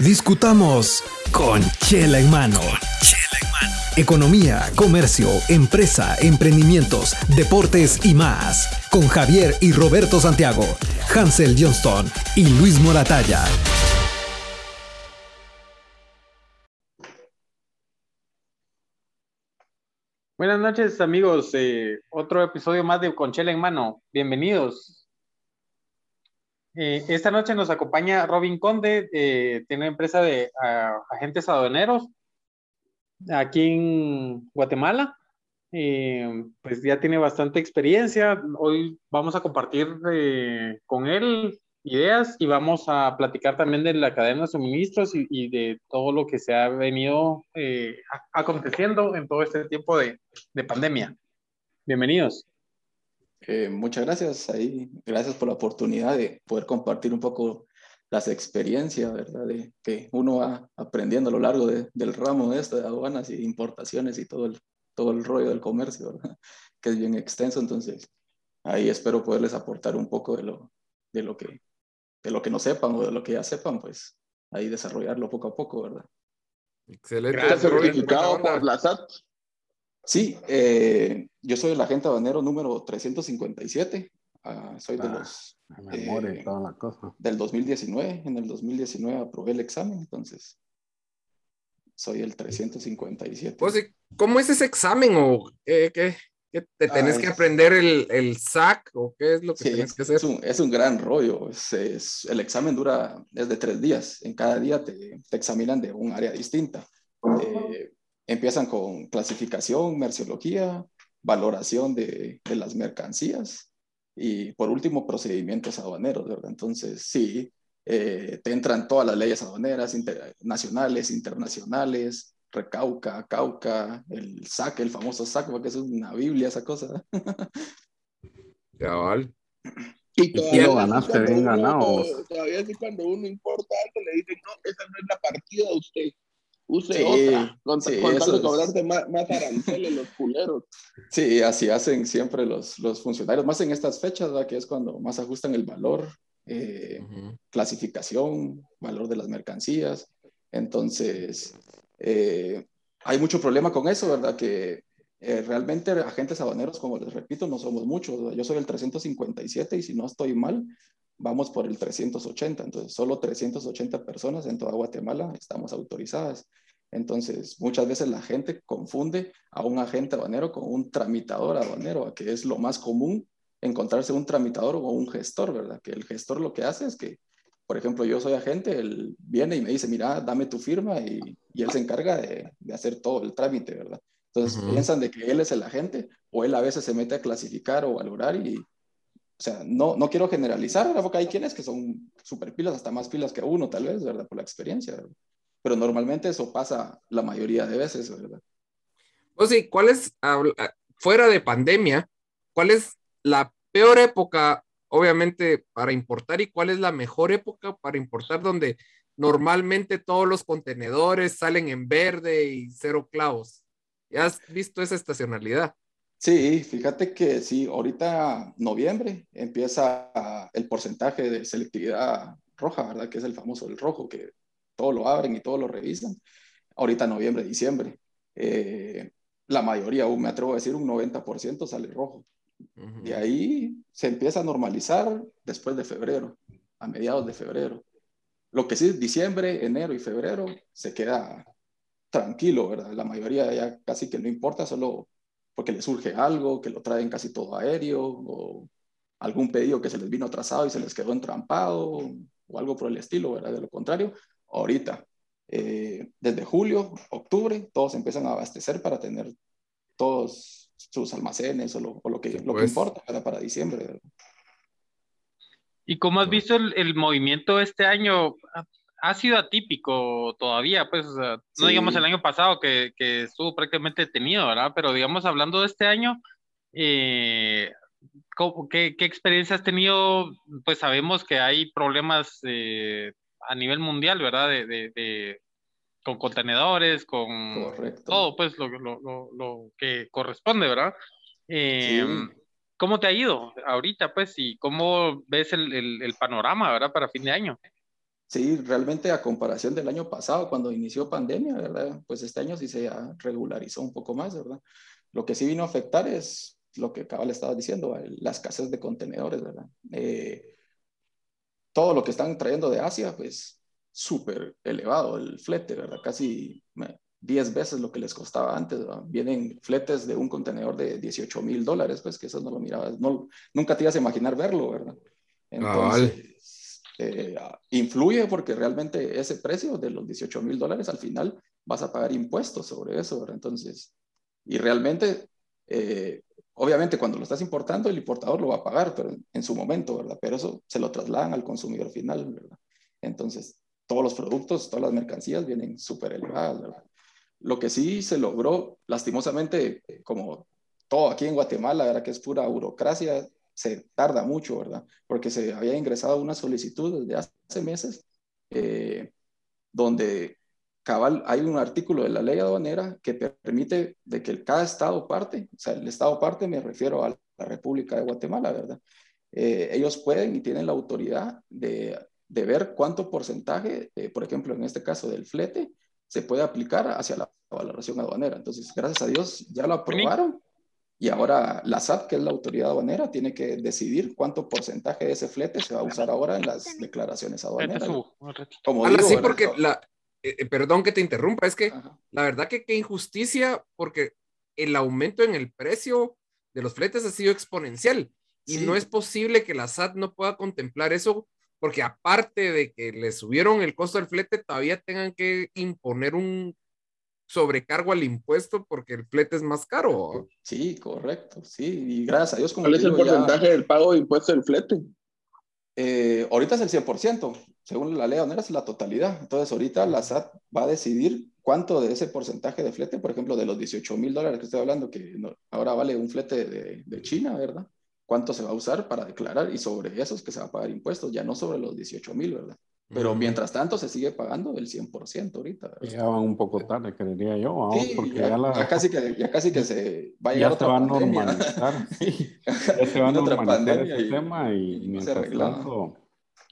Discutamos con Chela en mano. Economía, comercio, empresa, emprendimientos, deportes y más. Con Javier y Roberto Santiago, Hansel Johnston y Luis Moratalla. Buenas noches amigos, eh, otro episodio más de Conchela en mano. Bienvenidos. Eh, esta noche nos acompaña Robin Conde, eh, tiene una empresa de ah, agentes aduaneros aquí en Guatemala. pues ya tiene bastante experiencia. Hoy vamos a compartir con él ideas y vamos a platicar también de la cadena de suministros y, de todo lo que se ha venido eh, aconteciendo en todo este tiempo de, de pandemia. Bienvenidos. Eh, muchas gracias ahí, gracias por la oportunidad de poder compartir un poco las experiencias, ¿verdad? De que uno va aprendiendo a lo largo de, del ramo de esto, de aduanas y importaciones y todo el, todo el rollo del comercio, ¿verdad? Que es bien extenso, entonces ahí espero poderles aportar un poco de lo, de lo que de lo que no sepan o de lo que ya sepan, pues ahí desarrollarlo poco a poco, ¿verdad? Excelente. ¿Estás certificado por la SAT? Sí, eh, yo soy el agente habanero número 357. Uh, soy de ah, los... Eh, toda la cosa. Del 2019. En el 2019 aprobé el examen, entonces soy el 357. Pues, ¿cómo es ese examen o qué? ¿Te tenés que aprender el, el, SAC o qué es lo que tienes que hacer? Es un, es un gran rollo. Es, el examen dura desde tres días. En cada día te, te examinan de un área distinta. Eh, empiezan con clasificación, merciología, valoración de, de, las mercancías y por último procedimientos aduaneros, ¿verdad? Entonces, sí, eh, te entran todas las leyes aduaneras, nacionales, internacionales, Recauca, Cauca, el SAC, el famoso SAC, porque es una Biblia esa cosa. vale. Y todavía lo ganaste bien ganado. Todavía sí cuando uno importa algo le dicen, no, esa no es la partida de usted. Use otra, con, sí, contando cobrarte más, más, aranceles los culeros. Sí, así hacen siempre los, los funcionarios, más en estas fechas, ¿verdad? que es cuando más ajustan el valor, eh, clasificación, valor de las mercancías. Entonces, eh, hay mucho problema con eso, ¿verdad? Que eh, realmente agentes habaneros, como les repito, no somos muchos. Yo soy el 357 y si no estoy mal, vamos por el 380. Entonces, solo 380 personas en toda Guatemala estamos autorizadas. Entonces, muchas veces la gente confunde a un agente habanero con un tramitador habanero, que es lo más común encontrarse un tramitador o un gestor, ¿verdad? Que el gestor lo que hace es que por ejemplo, yo soy agente, él viene y me dice, mira, dame tu firma y, y él se encarga de, de, hacer todo el trámite, ¿verdad? Entonces piensan de que él es el agente o él a veces se mete a clasificar o valorar y, o sea, no, no quiero generalizar, ¿verdad? Porque hay quienes que son súper pilas, hasta más pilas que uno, tal vez, ¿verdad? Por la experiencia, ¿verdad? Pero normalmente eso pasa la mayoría de veces, ¿verdad? Pues sí, ¿cuál es, fuera de pandemia, cuál es la peor época obviamente para importar y cuál es la mejor época para importar donde normalmente todos los contenedores salen en verde y cero clavos. ¿Ya has visto esa estacionalidad? Sí, fíjate que sí, ahorita noviembre empieza el porcentaje de selectividad roja, ¿verdad? Que es el famoso el rojo, que todo lo abren y todo lo revisan. Ahorita noviembre, diciembre. Eh, la mayoría, me atrevo a decir un 90% sale rojo. Y ahí se empieza a normalizar después de febrero, a mediados de febrero. Lo que sí, diciembre, enero y febrero se queda tranquilo, ¿verdad? La mayoría ya casi que no importa, solo porque le surge algo, que lo traen casi todo aéreo, o algún pedido que se les vino atrasado y se les quedó entrampado, o algo por el estilo, ¿verdad? De lo contrario, ahorita, eh, desde julio, octubre, todos empiezan a abastecer para tener todos sus almacenes o lo, o lo que, lo que pues. importa para diciembre. ¿Y cómo has visto el, el, movimiento este año? Ha sido atípico todavía, pues, no digamos el año pasado que, que, estuvo prácticamente detenido, ¿verdad? Pero digamos, hablando de este año, eh, ¿qué, ¿qué, experiencia has tenido? Pues sabemos que hay problemas eh, a nivel mundial, ¿verdad? De, de, con contenedores, con todo, pues lo, lo, lo, que corresponde, ¿verdad? Em, ¿Cómo te ha ido ahorita, pues, y cómo ves el, el, panorama, ¿verdad, para fin de año? Sí, realmente a comparación del año pasado, cuando inició pandemia, ¿verdad? Pues este año sí se regularizó un poco más, ¿verdad? Lo que sí vino a afectar es lo que Cabal estaba diciendo, la escasez de contenedores, ¿verdad? Eh, todo lo que están trayendo de Asia, pues súper elevado el flete, ¿verdad? Casi 10 veces lo que les costaba antes. Vienen fletes de un contenedor de 18 mil dólares, pues que eso no lo mirabas, no, nunca te ibas a imaginar verlo, ¿verdad? Entonces, eh, influye porque realmente ese precio de los 18 mil dólares al final vas a pagar impuestos sobre eso, ¿verdad? Entonces, y realmente, eh, obviamente cuando lo estás importando, el importador lo va a pagar, pero en su momento, ¿verdad? Pero eso se lo trasladan al consumidor final, ¿verdad? Entonces, todos los productos, todas las mercancías vienen súper elevadas, ¿verdad? Lo que sí se logró, lastimosamente, como todo aquí en Guatemala, ¿verdad? que es pura burocracia, se tarda mucho, ¿verdad? Porque se había ingresado una solicitud desde hace meses, eh, donde cabal, hay un artículo de la ley aduanera que permite de que cada estado parte, o sea, el estado parte me refiero a la República de Guatemala, ¿verdad? Eh, ellos pueden y tienen la autoridad de, de ver cuánto porcentaje, eh, por ejemplo, en este caso del flete, se puede aplicar hacia la valoración aduanera. Entonces, gracias a Dios ya lo aprobaron y ahora la SAT, que es la autoridad aduanera, tiene que decidir cuánto porcentaje de ese flete se va a usar ahora en las declaraciones aduaneras. Como digo, sí, porque la, eh, eh, perdón que te interrumpa, es que la verdad que qué injusticia, porque el aumento en el precio de los fletes ha sido exponencial y no es posible que la SAT no pueda contemplar eso porque aparte de que le subieron el costo del flete, todavía tengan que imponer un sobrecargo al impuesto porque el flete es más caro. Sí, correcto, sí, y gracias a Dios. Como ¿Cuál es el porcentaje del pago de impuesto del flete? Eh, ahorita es el 100%, según la ley aduanera es la totalidad. Entonces ahorita la SAT va a decidir cuánto de ese porcentaje de flete, por ejemplo, de los 18 mil dólares que estoy hablando, que ahora vale un flete de, de China, ¿verdad? cuánto se va a usar para declarar y sobre esos que se va a pagar impuestos, ya no sobre los 18 mil, ¿verdad? Pero mientras tanto se sigue pagando el 100% ahorita. Ya van un poco tarde, creería yo, sí, porque ya, ya, casi que, ya casi que se va a llegar ya otra se va a normalizar. ya se va a normalizar el sistema y, mientras tanto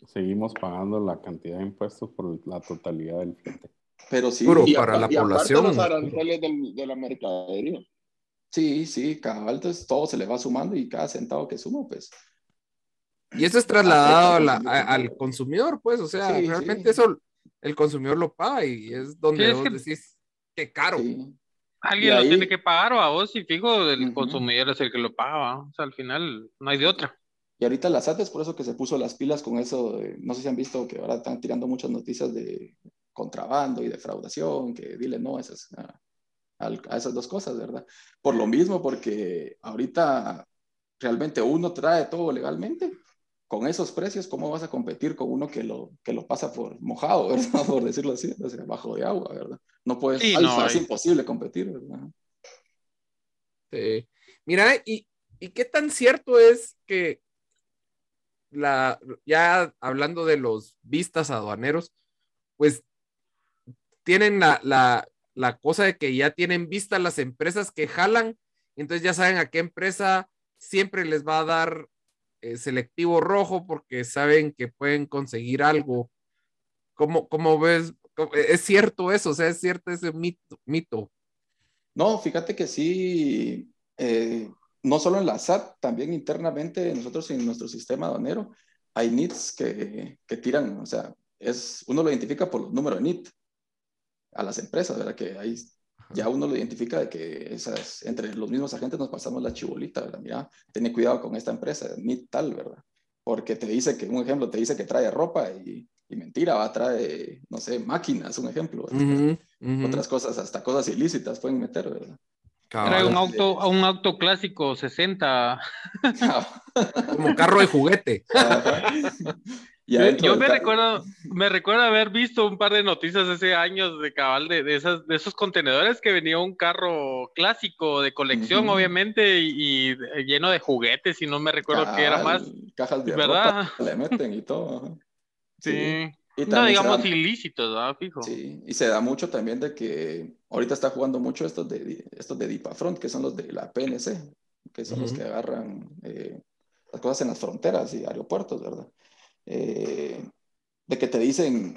seguimos pagando la cantidad de impuestos por la totalidad del flete. Pero sí, Puro para la población. los aranceles de la mercadería. Sí, sí, cada entonces todo se le va sumando y cada centavo que sumo, pues. Y eso es trasladado al consumidor, pues, o sea, realmente eso el consumidor lo paga y es donde vos decís, qué caro. Alguien lo tiene que pagar o a vos, y fijo, el consumidor es el que lo paga, o sea, al final no hay de otra. Y ahorita las SAT es por eso que se puso las pilas con eso, no sé si han visto que ahora están tirando muchas noticias de contrabando y defraudación, que dile no, esas, a esas dos cosas, ¿verdad? Por lo mismo, porque ahorita realmente uno trae todo legalmente, con esos precios, ¿cómo vas a competir con uno que lo, que lo pasa por mojado, ¿verdad? Por decirlo así, o bajo de agua, ¿verdad? No puedes, es imposible competir, ¿verdad? Sí. Mira, ¿y, ¿y qué tan cierto es que la, ya hablando de los vistas aduaneros, pues tienen la, la, la cosa de que ya tienen vista las empresas que jalan, entonces ya saben a qué empresa siempre les va a dar eh, selectivo rojo porque saben que pueden conseguir algo. ¿Cómo, cómo ves? ¿Es cierto eso? O sea, ¿es cierto ese mito? mito? No, fíjate que sí, eh, no solo en la SAT, también internamente nosotros en nuestro sistema aduanero hay NITs que, que tiran, o sea, es, uno lo identifica por los números de NIT a las empresas, ¿verdad? Que ahí ya uno lo identifica de que esas, entre los mismos agentes nos pasamos la chibolita, ¿verdad? Mira, ten cuidado con esta empresa, ni tal, ¿verdad? Porque te dice que, un ejemplo, te dice que trae ropa y, y mentira, va, trae, no sé, máquinas, un ejemplo. Otras cosas, hasta cosas ilícitas pueden meter, ¿verdad? Trae un auto, un auto clásico 60. Como carro de juguete. Yo, me recuerdo, me recuerdo haber visto un par de noticias hace años de cabal de, de, esas, de esos contenedores que venía un carro clásico de colección, obviamente, y, lleno de juguetes, y no me recuerdo qué era más. Cajas de ¿verdad? le meten y todo. Sí. no digamos ilícitos, ¿verdad? Fijo. Sí, y se da mucho también de que ahorita está jugando mucho estos de, estos de Dipafront, que son los de la PNC, que son los que agarran eh, las cosas en las fronteras y aeropuertos, ¿verdad? Eh, de que te dicen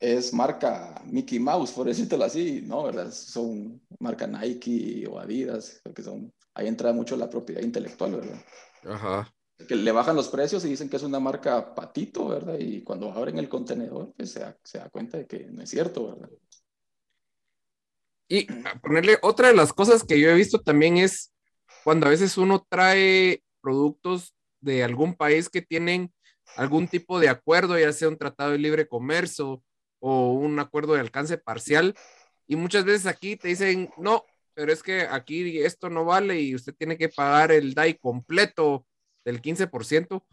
es marca Mickey Mouse, por decirlo así, ¿no? ¿verdad? Son marca Nike o Adidas, que son, ahí entra mucho la propiedad intelectual, ¿verdad? Ajá. Que le bajan los precios y dicen que es una marca patito, ¿verdad? Y cuando abren el contenedor, pues se da, se da cuenta de que no es cierto, ¿verdad? Y ponerle otra de las cosas que yo he visto también es cuando a veces uno trae productos de algún país que tienen algún tipo de acuerdo, ya sea un tratado de libre comercio o un acuerdo de alcance parcial, y muchas veces aquí te dicen, no, pero es que aquí esto no vale y usted tiene que pagar el DAI completo del 15%.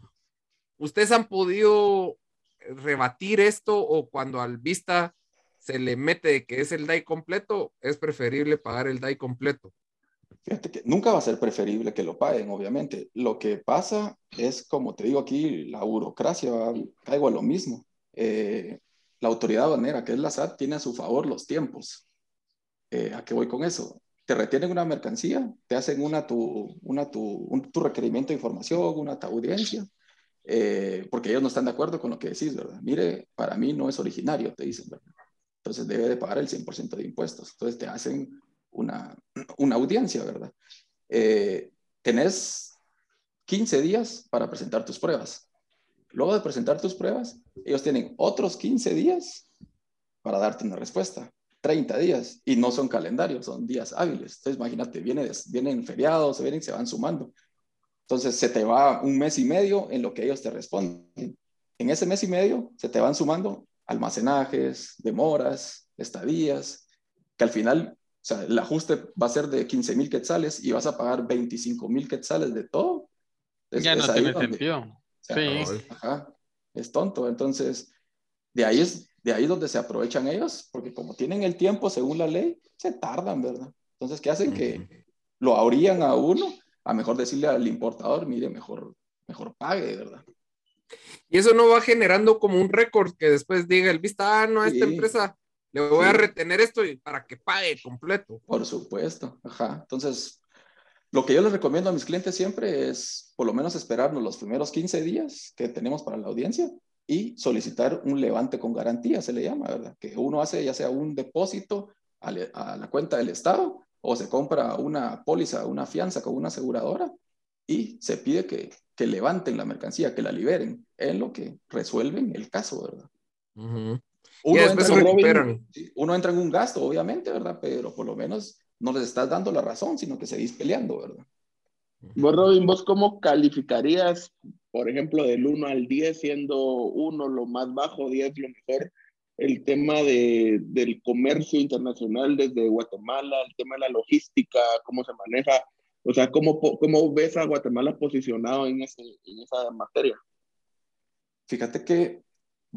¿Ustedes han podido rebatir esto o cuando al vista se le mete que es el DAI completo, es preferible pagar el DAI completo? Fíjate que nunca va a ser preferible que lo paguen, obviamente. Lo que pasa es, como te digo aquí, la burocracia, caigo a lo mismo. Eh, la autoridad aduanera, que es la SAT, tiene a su favor los tiempos. Eh, ¿A qué voy con eso? Te retienen una mercancía, te hacen una tu, una tu, tu requerimiento de información, una tu audiencia, eh, porque ellos no están de acuerdo con lo que decís, ¿verdad? Mire, para mí no es originario, te dicen, ¿verdad? Entonces debe de pagar el 100% de impuestos. Entonces te hacen una, una audiencia, ¿verdad? Eh, tenés 15 días para presentar tus pruebas. Luego de presentar tus pruebas, ellos tienen otros 15 días para darte una respuesta. 30 días y no son calendarios, son días hábiles. Entonces, imagínate, viene, vienen feriados, se vienen, se van sumando. Entonces, se te va un mes y medio en lo que ellos te responden. En ese mes y medio se te van sumando almacenajes, demoras, estadías, que al final o sea, el ajuste va a ser de 15 mil quetzales y vas a pagar 25 mil quetzales de todo. ya no tiene sentido. sí. ajá, es tonto. Entonces, de ahí es de ahí donde se aprovechan ellos, porque como tienen el tiempo según la ley, se tardan, ¿verdad? Entonces, ¿qué hacen? Que lo abrían a uno, a mejor decirle al importador, mire, mejor, mejor pague, ¿verdad? Y eso no va generando como un récord que después diga el vista, ah, no, a esta empresa le voy a retener esto para que pague completo. Por supuesto, ajá. Entonces, lo que yo les recomiendo a mis clientes siempre es por lo menos esperarnos los primeros 15 días que tenemos para la audiencia y solicitar un levante con garantía, se le llama, ¿verdad? Que uno hace ya sea un depósito a, la cuenta del Estado o se compra una póliza, una fianza con una aseguradora y se pide que, que levanten la mercancía, que la liberen, en lo que resuelven el caso, ¿verdad? Uno, entra en un gasto, obviamente, ¿verdad? Pero por lo menos no les estás dando la razón, sino que seguís peleando, ¿verdad? Vos, Robin, ¿vos cómo calificarías, por ejemplo, del 1 al 10, siendo 1 lo más bajo, 10 lo mejor, el tema de, del comercio internacional desde Guatemala, el tema de la logística, cómo se maneja? O sea, ¿cómo, cómo ves a Guatemala posicionado en, ese, en esa materia? Fíjate que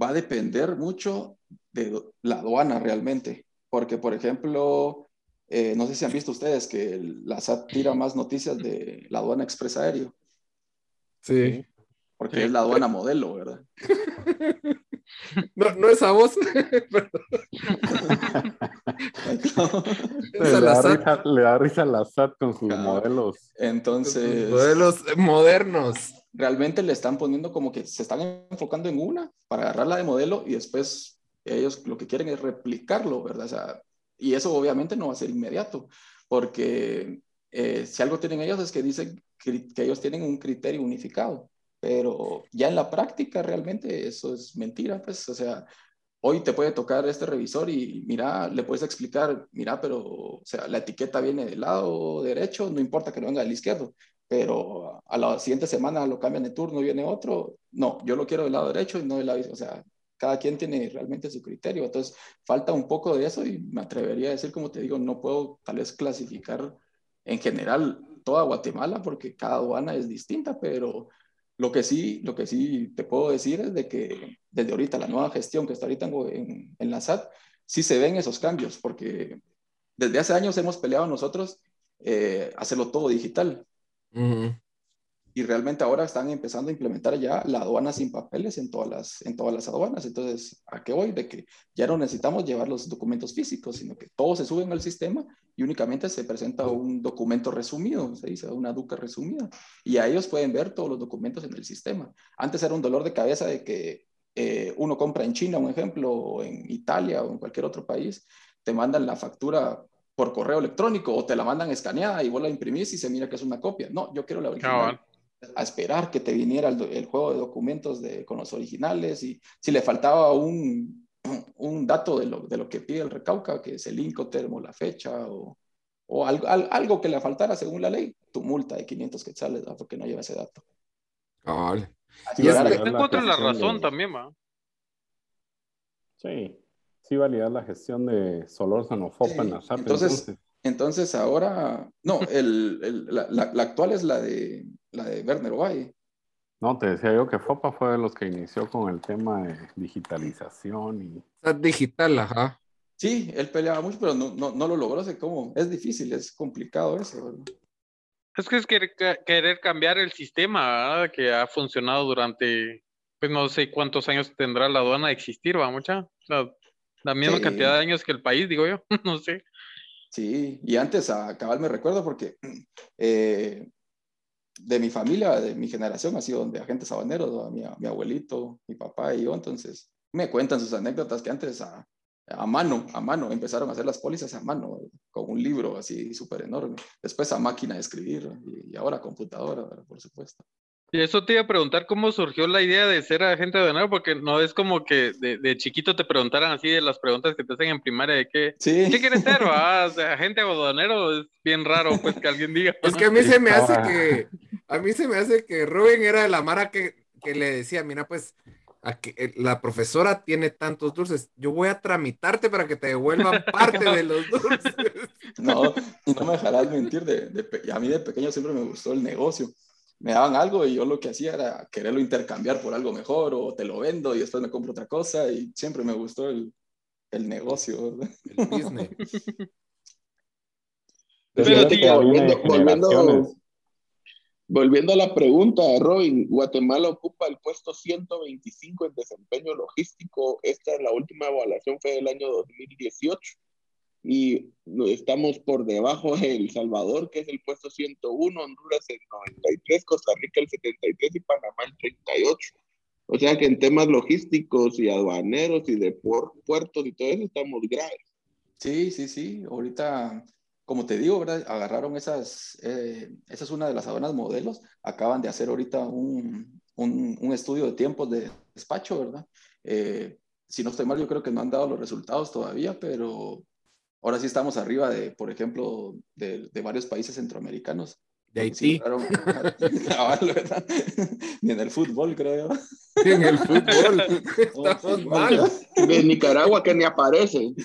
va a depender mucho de la aduana realmente, porque por ejemplo, eh, no sé si han visto ustedes que la SAT tira más noticias de la aduana expresa aéreo. Sí. Porque es la aduana modelo, ¿verdad? No, no es a vos. le, da risa, le, da risa, a la SAT con sus modelos. Entonces. modelos modernos realmente le están poniendo como que se están enfocando en una para agarrarla de modelo y después ellos lo que quieren es replicarlo, ¿verdad? O sea, y eso obviamente no va a ser inmediato, porque eh, si algo tienen ellos es que dicen que, ellos tienen un criterio unificado, pero ya en la práctica realmente eso es mentira, pues, o sea, hoy te puede tocar este revisor y mira, le puedes explicar, mira, pero, o sea, la etiqueta viene del lado derecho, no importa que no venga del izquierdo, pero a la siguiente semana lo cambian de turno viene otro. No, yo lo quiero del lado derecho y no del lado, o sea, cada quien tiene realmente su criterio. Entonces, falta un poco de eso y me atrevería a decir, como te digo, no puedo tal vez clasificar en general toda Guatemala porque cada aduana es distinta, pero lo que sí, lo que sí te puedo decir es de que desde ahorita la nueva gestión que está ahorita en, en la SAT, sí se ven esos cambios, porque desde hace años hemos peleado nosotros eh, hacerlo todo digital. Y realmente ahora están empezando a implementar ya la aduana sin papeles en todas las, en todas las aduanas. Entonces, ¿a qué voy? De que ya no necesitamos llevar los documentos físicos, sino que todos se suben al sistema y únicamente se presenta un documento resumido, se dice una duca resumida. Y a ellos pueden ver todos los documentos en el sistema. Antes era un dolor de cabeza de que eh, uno compra en China, un ejemplo, o en Italia o en cualquier otro país, te mandan la factura por correo electrónico o te la mandan escaneada y vos la imprimís y se mira que es una copia. No, yo quiero la original. A esperar que te viniera el, juego de documentos de, con los originales y si le faltaba un, un dato de lo, de lo, que pide el recauca, que es el incotermo, la fecha o, o algo, algo, que le faltara según la ley, tu multa de 500 quetzales porque no lleva ese dato. Vale. Y es que encuentro la razón también, ¿va? Sí, sí validar la gestión de Solórzano Fopa en la SAP. Entonces, entonces, ahora, no, el, el, la, la, actual es la de, la de Werner Ovalle. No, te decía yo que FOPA fue de los que inició con el tema de digitalización y... Digital, ajá. Sí, él peleaba mucho, pero no, no, no lo logró. Sé cómo. Es difícil, es complicado eso. Es que es querer, cambiar el sistema que ha funcionado durante, pues no sé cuántos años tendrá la aduana de existir, va mucha. La, misma cantidad de años que el país, digo yo, no sé. Sí, y antes a cabal me recuerdo porque eh, de mi familia, de mi generación, ha sido de agentes habaneros, mi, mi, abuelito, mi papá y yo, entonces me cuentan sus anécdotas que antes a, a mano, a mano, empezaron a hacer las pólizas a mano, con un libro así súper enorme. Después a máquina de escribir y, ahora computadora, por supuesto. Y eso te iba a preguntar cómo surgió la idea de ser agente aduanero, porque no es como que de, chiquito te preguntaran así de las preguntas que te hacen en primaria de qué, ¿qué quieres ser? Ah, agente aduanero es bien raro pues que alguien diga. Es que a mí se me hace que, a mí se me hace que Rubén era de la Mara que, que le decía, mira pues que eh, la profesora tiene tantos dulces, yo voy a tramitarte para que te devuelvan parte de los dulces. No, no me dejarás mentir, de, a mí de pequeño siempre me gustó el negocio. Me daban algo y yo lo que hacía era quererlo intercambiar por algo mejor o te lo vendo y después me compro otra cosa y siempre me gustó el, el negocio. El business. Pero, tío, volviendo, Volviendo a la pregunta, Robin, Guatemala ocupa el puesto 125 en desempeño logístico. Esta es la última evaluación, fue del año 2018. Y estamos por debajo de El Salvador, que es el puesto 101, Honduras el 93, Costa Rica el 73 y Panamá el 38. O sea que en temas logísticos y aduaneros y de puertos y todo eso estamos graves. Sí, sí, sí. Ahorita como te digo, ¿verdad? Agarraron esas, eh, esa es una de las aduanas modelos, acaban de hacer ahorita un, un, estudio de tiempos de despacho, ¿verdad? Eh, si no estoy mal, yo creo que no han dado los resultados todavía, pero ahora sí estamos arriba de, por ejemplo, de, de varios países centroamericanos. De Haití. Ni en el fútbol, creo yo. Ni en el fútbol. Estamos mal. De Nicaragua que ni aparece.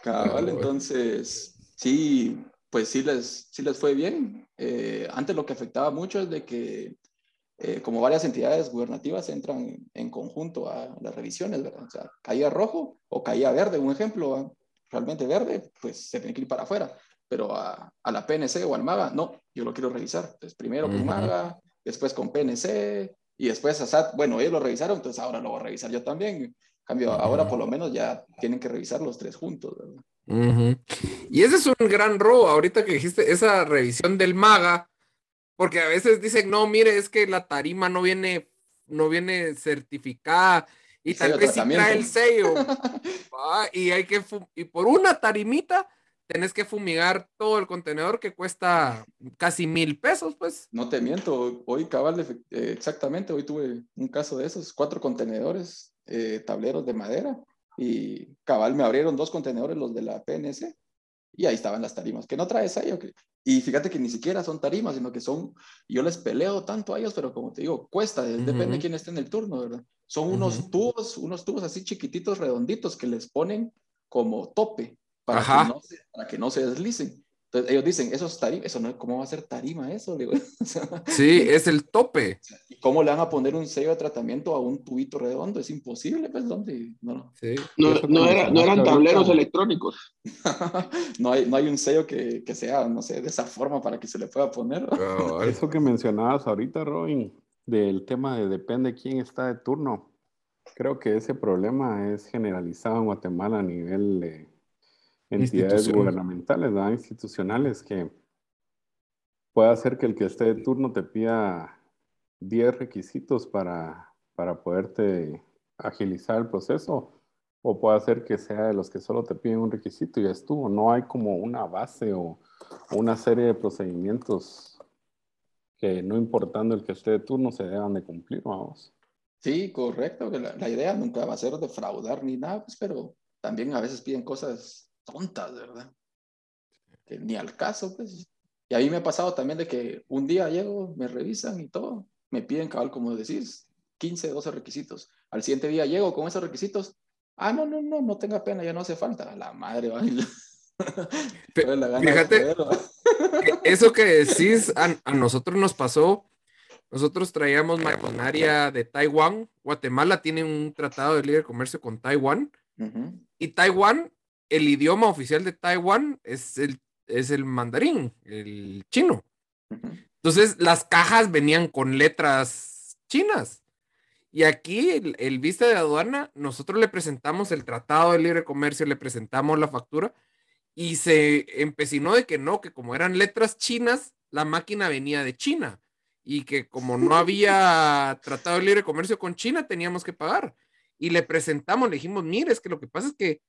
Cabal, entonces, sí, pues sí les, sí les fue bien. Eh, antes lo que afectaba mucho es de que eh, como varias entidades gubernativas entran en conjunto a las revisiones, ¿verdad? O sea, caía rojo o caía verde, un ejemplo, realmente verde, pues se tiene que ir para afuera, pero a, a, la PNC o al MAGA, no, yo lo quiero revisar. Entonces, primero con MAGA, después con PNC y después a SAT, bueno, ellos lo revisaron, entonces ahora lo voy a revisar yo también. cambio, ahora por lo menos ya tienen que revisar los tres juntos, ¿verdad? Y ese es un gran robo, ahorita que dijiste esa revisión del maga, porque a veces dicen, no, mire, es que la tarima no viene, no viene certificada y tal vez sí trae el sello. y hay que, y por una tarimita tenés que fumigar todo el contenedor que cuesta casi mil pesos, pues. No te miento, hoy cabal, eh, exactamente, hoy tuve un caso de esos, cuatro contenedores, eh, tableros de madera, y cabal me abrieron dos contenedores, los de la PNC, y ahí estaban las tarimas, que no traes ahí. Y fíjate que ni siquiera son tarimas, sino que son, yo les peleo tanto a ellos, pero como te digo, cuesta, depende de quién esté en el turno, ¿verdad? Son unos tubos, unos tubos así chiquititos, redonditos, que les ponen como tope para, que no, se, para que no se deslicen. Entonces ellos dicen, eso es tarima, eso no, ¿cómo va a ser tarima eso? sí, es el tope. ¿Y cómo le van a poner un sello de tratamiento a un tubito redondo? Es imposible, pues, ¿dónde? No, sí. no, no, eran tableros electrónicos. no, hay, no hay un sello que, que, sea, no sé, de esa forma para que se le pueda poner. eso que mencionabas ahorita, Robin, del tema de depende quién está de turno. Creo que ese problema es generalizado en Guatemala a nivel de entidades gubernamentales, ¿verdad? institucionales, que puede hacer que el que esté de turno te pida 10 requisitos para, para poderte agilizar el proceso o puede ser que sea de los que solo te piden un requisito y ya estuvo. No hay como una base o una serie de procedimientos que no importando el que esté de turno se deban de cumplir, vamos. Sí, correcto. La, la idea nunca va a ser defraudar ni nada, pues, pero también a veces piden cosas tontas, ¿verdad? Que ni al caso, pues. Y a mí me ha pasado también de que un día llego, me revisan y todo, me piden cabal, como decís, 15, 12 requisitos. Al siguiente día llego con esos requisitos, ah, no, no, no, no tenga pena, ya no hace falta. La madre, va. Fíjate, eso que decís a, a, nosotros nos pasó. Nosotros traíamos maquinaria de Taiwán. Guatemala tiene un tratado de libre comercio con Taiwán. Y Taiwán, el idioma oficial de Taiwán es el, es el mandarín, el chino. Entonces, las cajas venían con letras chinas. Y aquí, el, el vista de aduana, nosotros le presentamos el tratado de libre comercio, le presentamos la factura y se empecinó de que no, que como eran letras chinas, la máquina venía de China y que como no había tratado de libre comercio con China, teníamos que pagar. Y le presentamos, le dijimos, mire, es que lo que pasa es que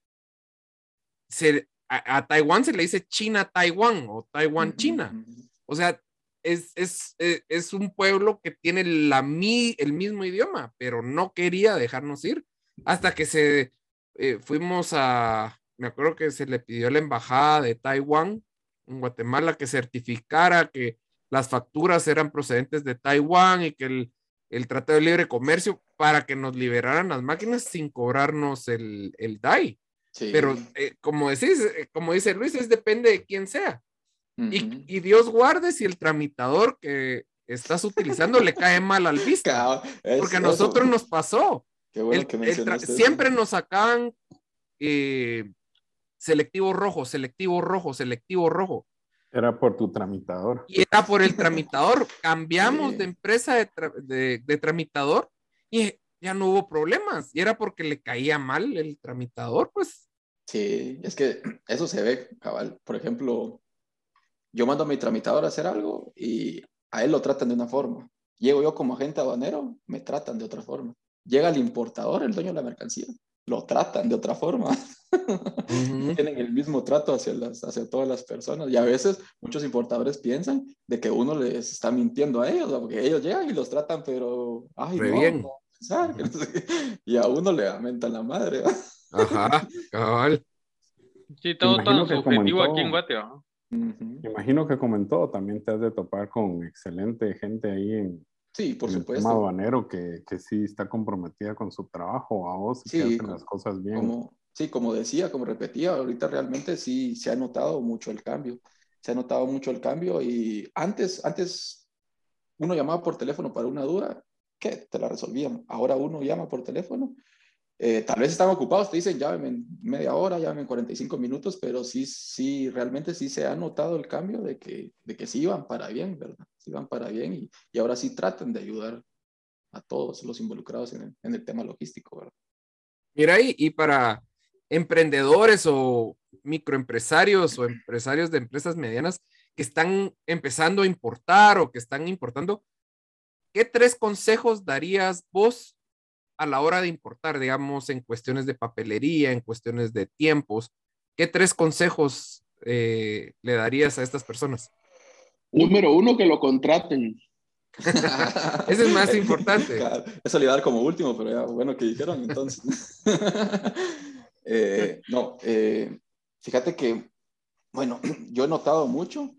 se, a, Taiwán se le dice China-Taiwán o Taiwán-China. O sea, es, es, e, es, un pueblo que tiene la, el mismo idioma, pero no quería dejarnos ir hasta que se eh, fuimos a, me acuerdo que se le pidió a la embajada de Taiwán en Guatemala que certificara que las facturas eran procedentes de Taiwán y que el, el Tratado de Libre Comercio para que nos liberaran las máquinas sin cobrarnos el, el DAI. Pero eh, como decís, eh, como dice Luis, es depende de quién sea. y, y, Dios guarde si el tramitador que estás utilizando le cae mal al vista. porque a nosotros nos pasó. siempre nos sacaban eh, selectivo rojo, selectivo rojo, selectivo rojo. Era por tu tramitador. Y era por el tramitador. Cambiamos de empresa de, de, tramitador y ya no hubo problemas. Y era porque le caía mal el tramitador, pues. Sí, es que eso se ve, cabal. Por ejemplo, yo mando a mi tramitador a hacer algo y a él lo tratan de una forma. Llego yo como agente aduanero, me tratan de otra forma. Llega el importador, el dueño de la mercancía, lo tratan de otra forma. Tienen el mismo trato hacia, las, hacia todas las personas. Y a veces muchos importadores piensan de que uno les está mintiendo a ellos, porque ellos llegan y los tratan, pero... Ay, bien. Y a uno le aumentan la madre. Ajá, cabal. Sí, todo tan subjetivo aquí en Guatemala. Imagino que comentó, también te has de topar con excelente gente ahí en, Sí, por supuesto. El tema aduanero que, que, sí está comprometida con su trabajo a vos y que hacen las cosas bien. Como, sí, como decía, como repetía, ahorita realmente sí se ha notado mucho el cambio. Se ha notado mucho el cambio y antes, antes uno llamaba por teléfono para una duda, ¿qué? Te la resolvían. Ahora uno llama por teléfono eh, tal vez están ocupados, te dicen llámeme en media hora, llámeme en 45 minutos, pero sí, sí, realmente sí se ha notado el cambio de que, de que sí van para bien, ¿verdad? Sí van para bien y, y ahora sí tratan de ayudar a todos los involucrados en el, en el tema logístico, ¿verdad? Mira, y, y para emprendedores o microempresarios o empresarios de empresas medianas que están empezando a importar o que están importando, ¿qué tres consejos darías vos a la hora de importar, digamos, en cuestiones de papelería, en cuestiones de tiempos, ¿qué tres consejos eh, le darías a estas personas? Número uno, que lo contraten. Ese es más importante. eso le iba a dar como último, pero ya, bueno, que dijeron entonces. Eh, no, eh, fíjate que, bueno, yo he notado mucho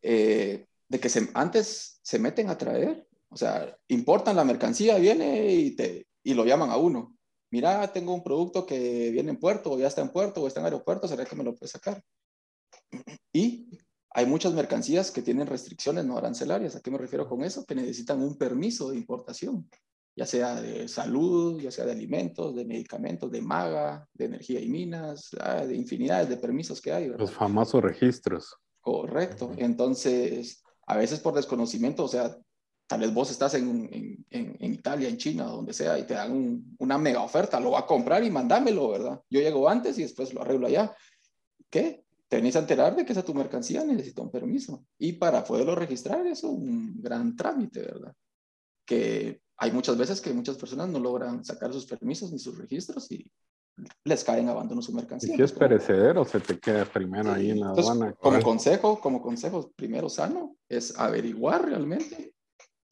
de que se, antes se meten a traer, o sea, importan la mercancía, viene y te, y lo llaman a uno. Mira, tengo un producto que viene en puerto, o ya está en puerto, o está en aeropuerto, ¿será que me lo puedes sacar? Y hay muchas mercancías que tienen restricciones no arancelarias. ¿A qué me refiero con eso? Que necesitan un permiso de importación, ya sea de salud, ya sea de alimentos, de medicamentos, de maga, de energía y minas, ah, de infinidades de permisos que hay. Los famosos registros. Correcto. Entonces, a veces por desconocimiento, o sea, tal vez vos estás en, en, en, Italia, en China, donde sea, y te dan una mega oferta, lo va a comprar y mandámelo, ¿verdad? Yo llego antes y después lo arreglo allá. ¿Qué? Te venís a enterar de que esa tu mercancía necesita un permiso. Y para poderlo registrar es un gran trámite, ¿verdad? Que hay muchas veces que muchas personas no logran sacar sus permisos ni sus registros y les caen abandono su mercancía. ¿Y si es perecedero se te queda primero ahí en la aduana? Como consejo, como consejo primero sano, es averiguar realmente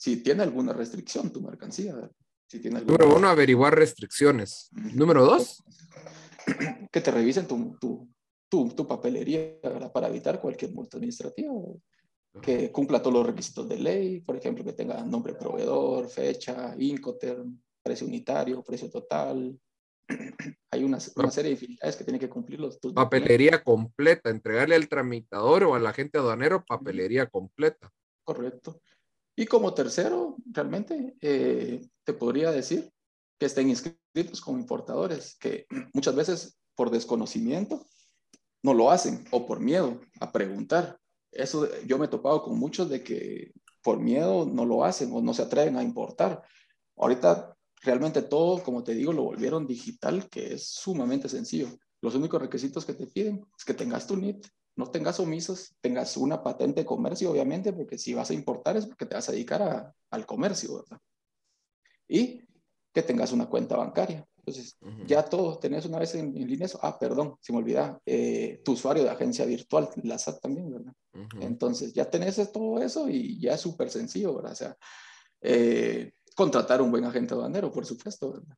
si tiene alguna restricción tu mercancía. Si tiene Número uno, averiguar restricciones. Número dos. Que te revisen tu, tu, tu, tu papelería para evitar cualquier multa administrativa que cumpla todos los requisitos de ley, por ejemplo, que tenga nombre proveedor, fecha, Incoterm, precio unitario, precio total. Hay una, una serie de dificultades que tiene que cumplir los... Papelería completa, entregarle al tramitador o al agente aduanero papelería completa. Correcto. Y como tercero, realmente, eh, te podría decir que estén inscritos como importadores, que muchas veces por desconocimiento no lo hacen o por miedo a preguntar eso yo me he topado con muchos de que por miedo no lo hacen o no se atreven a importar. Ahorita realmente todo, como te digo, lo volvieron digital, que es sumamente sencillo. Los únicos requisitos que te piden es que tengas tu NIT, no tengas omisos, tengas una patente de comercio, obviamente, porque si vas a importar es porque te vas a dedicar al comercio, ¿verdad? Y que tengas una cuenta bancaria. Entonces, ya todo, tenés una vez en, línea eso. Ah, perdón, se me olvida, eh, tu usuario de agencia virtual, la SAT también, ¿verdad? Entonces, ya tenés todo eso y ya es súper sencillo, ¿verdad? O sea, eh, contratar un buen agente aduanero, por supuesto, ¿verdad?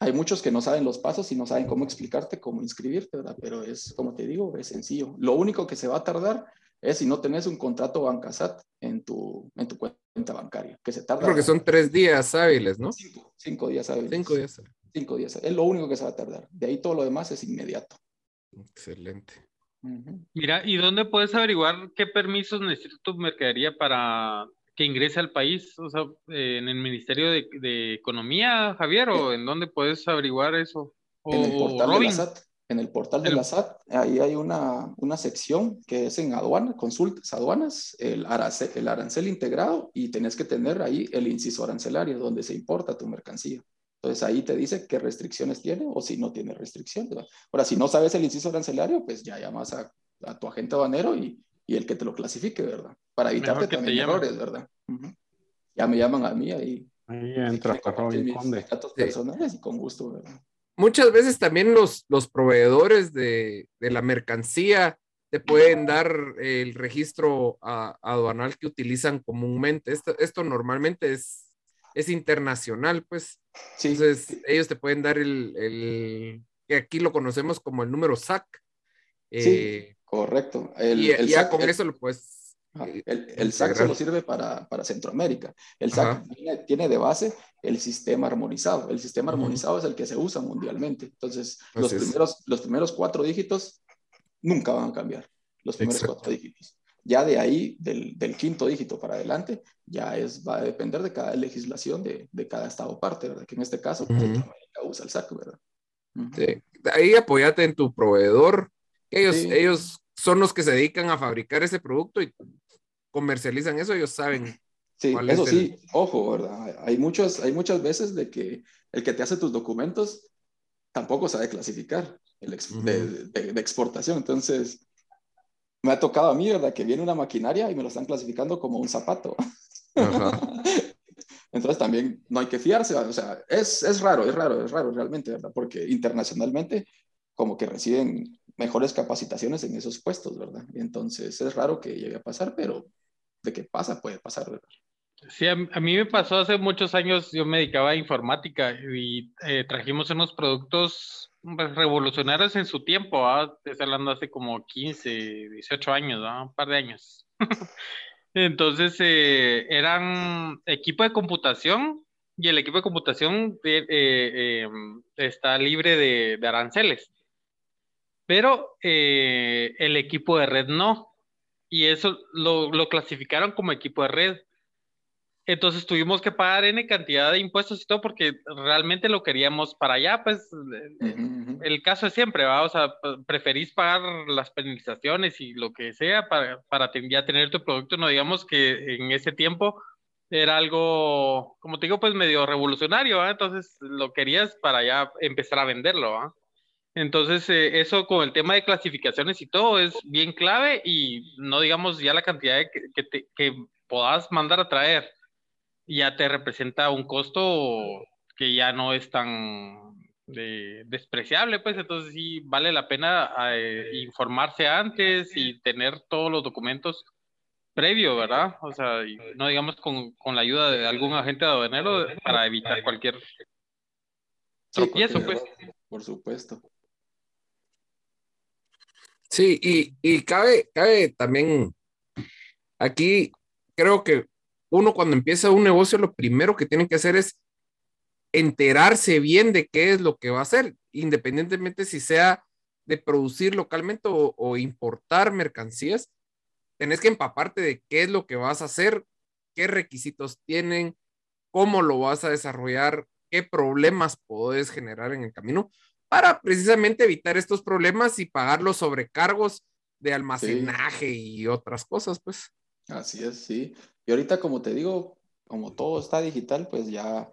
Hay muchos que no saben los pasos y no saben cómo explicarte, cómo inscribirte, ¿verdad? Pero es, como te digo, es sencillo. Lo único que se va a tardar es si no tenés un contrato Bancasat en tu, en tu cuenta bancaria, que se tarda. Porque son tres días hábiles, ¿no? Cinco, días hábiles. Cinco días. Cinco días. Es lo único que se va a tardar. De ahí todo lo demás es inmediato. Excelente. Mira, ¿y dónde puedes averiguar qué permisos necesita tu mercadería para que ingrese al país? O sea, en el Ministerio de, Economía, Javier, o en dónde puedes averiguar eso? en el portal de la SAT. En el portal de la SAT, ahí hay una, una sección que es en aduana, consultas aduanas, el arancel, el arancel integrado y tenés que tener ahí el inciso arancelario donde se importa tu mercancía. Entonces ahí te dice qué restricciones tiene o si no tiene restricciones. Ahora, si no sabes el inciso arancelario, pues ya llamas a, a tu agente aduanero y, y, el que te lo clasifique, ¿verdad? Para evitarte también errores, ¿verdad? Ya me llaman a mí ahí. Ahí entra mis datos personales y con gusto, ¿verdad? muchas veces también los, los proveedores de, la mercancía te pueden dar el registro aduanal que utilizan comúnmente. Esto, esto normalmente es, es internacional, pues. Entonces, ellos te pueden dar el, que aquí lo conocemos como el número SAC. sí, eh, correcto. El, y, ya con eso lo puedes el, el SAC solo sirve para, para Centroamérica. El SAC tiene, de base el sistema armonizado. El sistema armonizado es el que se usa mundialmente. Entonces, los primeros, los primeros cuatro dígitos nunca van a cambiar. Los primeros cuatro dígitos. Ya de ahí, del, del, quinto dígito para adelante, ya es, va a depender de cada legislación de, de cada estado parte, ¿verdad? Que en este caso, Centroamérica usa el SAC, ¿verdad? Sí. Ahí apoyate en tu proveedor. Ellos, ellos son los que se dedican a fabricar ese producto y comercializan eso, ellos saben. Sí, eso sí, ojo, ¿verdad? Hay, muchos, hay muchas veces de que el que te hace tus documentos tampoco sabe clasificar el de, exportación. Entonces, me ha tocado a mí, ¿verdad? Que viene una maquinaria y me lo están clasificando como un zapato. Entonces también no hay que fiarse, o sea, es, es raro, es raro, es raro realmente, ¿verdad? Porque internacionalmente como que reciben mejores capacitaciones en esos puestos, ¿verdad? Entonces es raro que llegue a pasar, pero de qué pasa, puede pasar, ¿verdad? Sí, a, mí me pasó hace muchos años, yo me dedicaba a informática y eh, trajimos unos productos pues, revolucionarios en su tiempo, ¿ah? estoy hablando hace como 15, 18 años, ¿ah? un par de años. Entonces eh, eran equipo de computación y el equipo de computación eh, em, está libre de aranceles pero eh, el equipo de red no. Y eso lo, clasificaron como equipo de red. Entonces tuvimos que pagar N cantidad de impuestos y todo porque realmente lo queríamos para allá, pues el caso es siempre, ¿va? O sea, preferís pagar las penalizaciones y lo que sea para, para ya tener tu producto, no digamos que en ese tiempo era algo, como te digo, pues medio revolucionario, ¿va? Entonces lo querías para ya empezar a venderlo, ¿va? Entonces, eh, eso con el tema de clasificaciones y todo es bien clave y no digamos ya la cantidad de que, que, puedas mandar a traer. ya te representa un costo que ya no es tan despreciable, pues entonces sí vale la pena eh, informarse antes y tener todos los documentos previo, ¿verdad? O sea, no digamos con, con la ayuda de algún agente aduanero para evitar cualquier tropiezo, pues. Por supuesto. Sí, y, y cabe, cabe también aquí, creo que uno cuando empieza un negocio, lo primero que tiene que hacer es enterarse bien de qué es lo que va a hacer, independientemente si sea de producir localmente o, importar mercancías, tenés que empaparte de qué es lo que vas a hacer, qué requisitos tienen, cómo lo vas a desarrollar, qué problemas puedes generar en el camino para precisamente evitar estos problemas y pagar los sobrecargos de almacenaje y otras cosas, pues. Así es, sí. Y ahorita, como te digo, como todo está digital, pues ya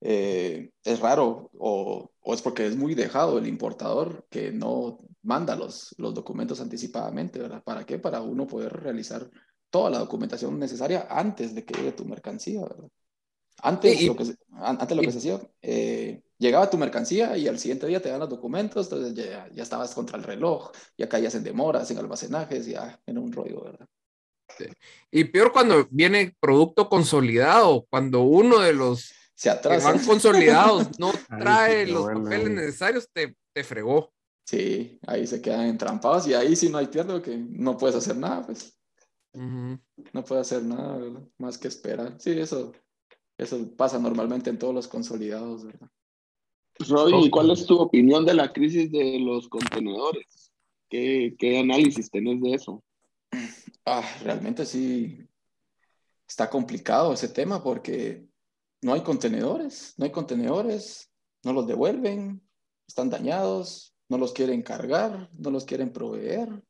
eh, es raro o, o, es porque es muy dejado el importador que no manda los, los documentos anticipadamente, ¿verdad? ¿Para qué? Para uno poder realizar toda la documentación necesaria antes de que llegue tu mercancía, ¿verdad? Antes, lo, que antes lo que se hacía, eh, llegaba tu mercancía y al siguiente día te dan los documentos, entonces ya, ya estabas contra el reloj, ya caías en demoras, en almacenajes, ya era un rollo, ¿verdad? Y peor cuando viene producto consolidado, cuando uno de los se atrasa. van consolidados, no trae los papeles necesarios, te, te, fregó. Sí, ahí se quedan entrampados y ahí sí no hay pierde que no puedes hacer nada, pues. No puedes hacer nada, ¿verdad? Más que esperar. Sí, eso, eso pasa normalmente en todos los consolidados, ¿verdad? Roy, ¿cuál es tu opinión de la crisis de los contenedores? ¿Qué, qué análisis tenés de eso? Ah, realmente sí está complicado ese tema porque no hay contenedores, no hay contenedores, no los devuelven, están dañados, no los quieren cargar, no los quieren proveer.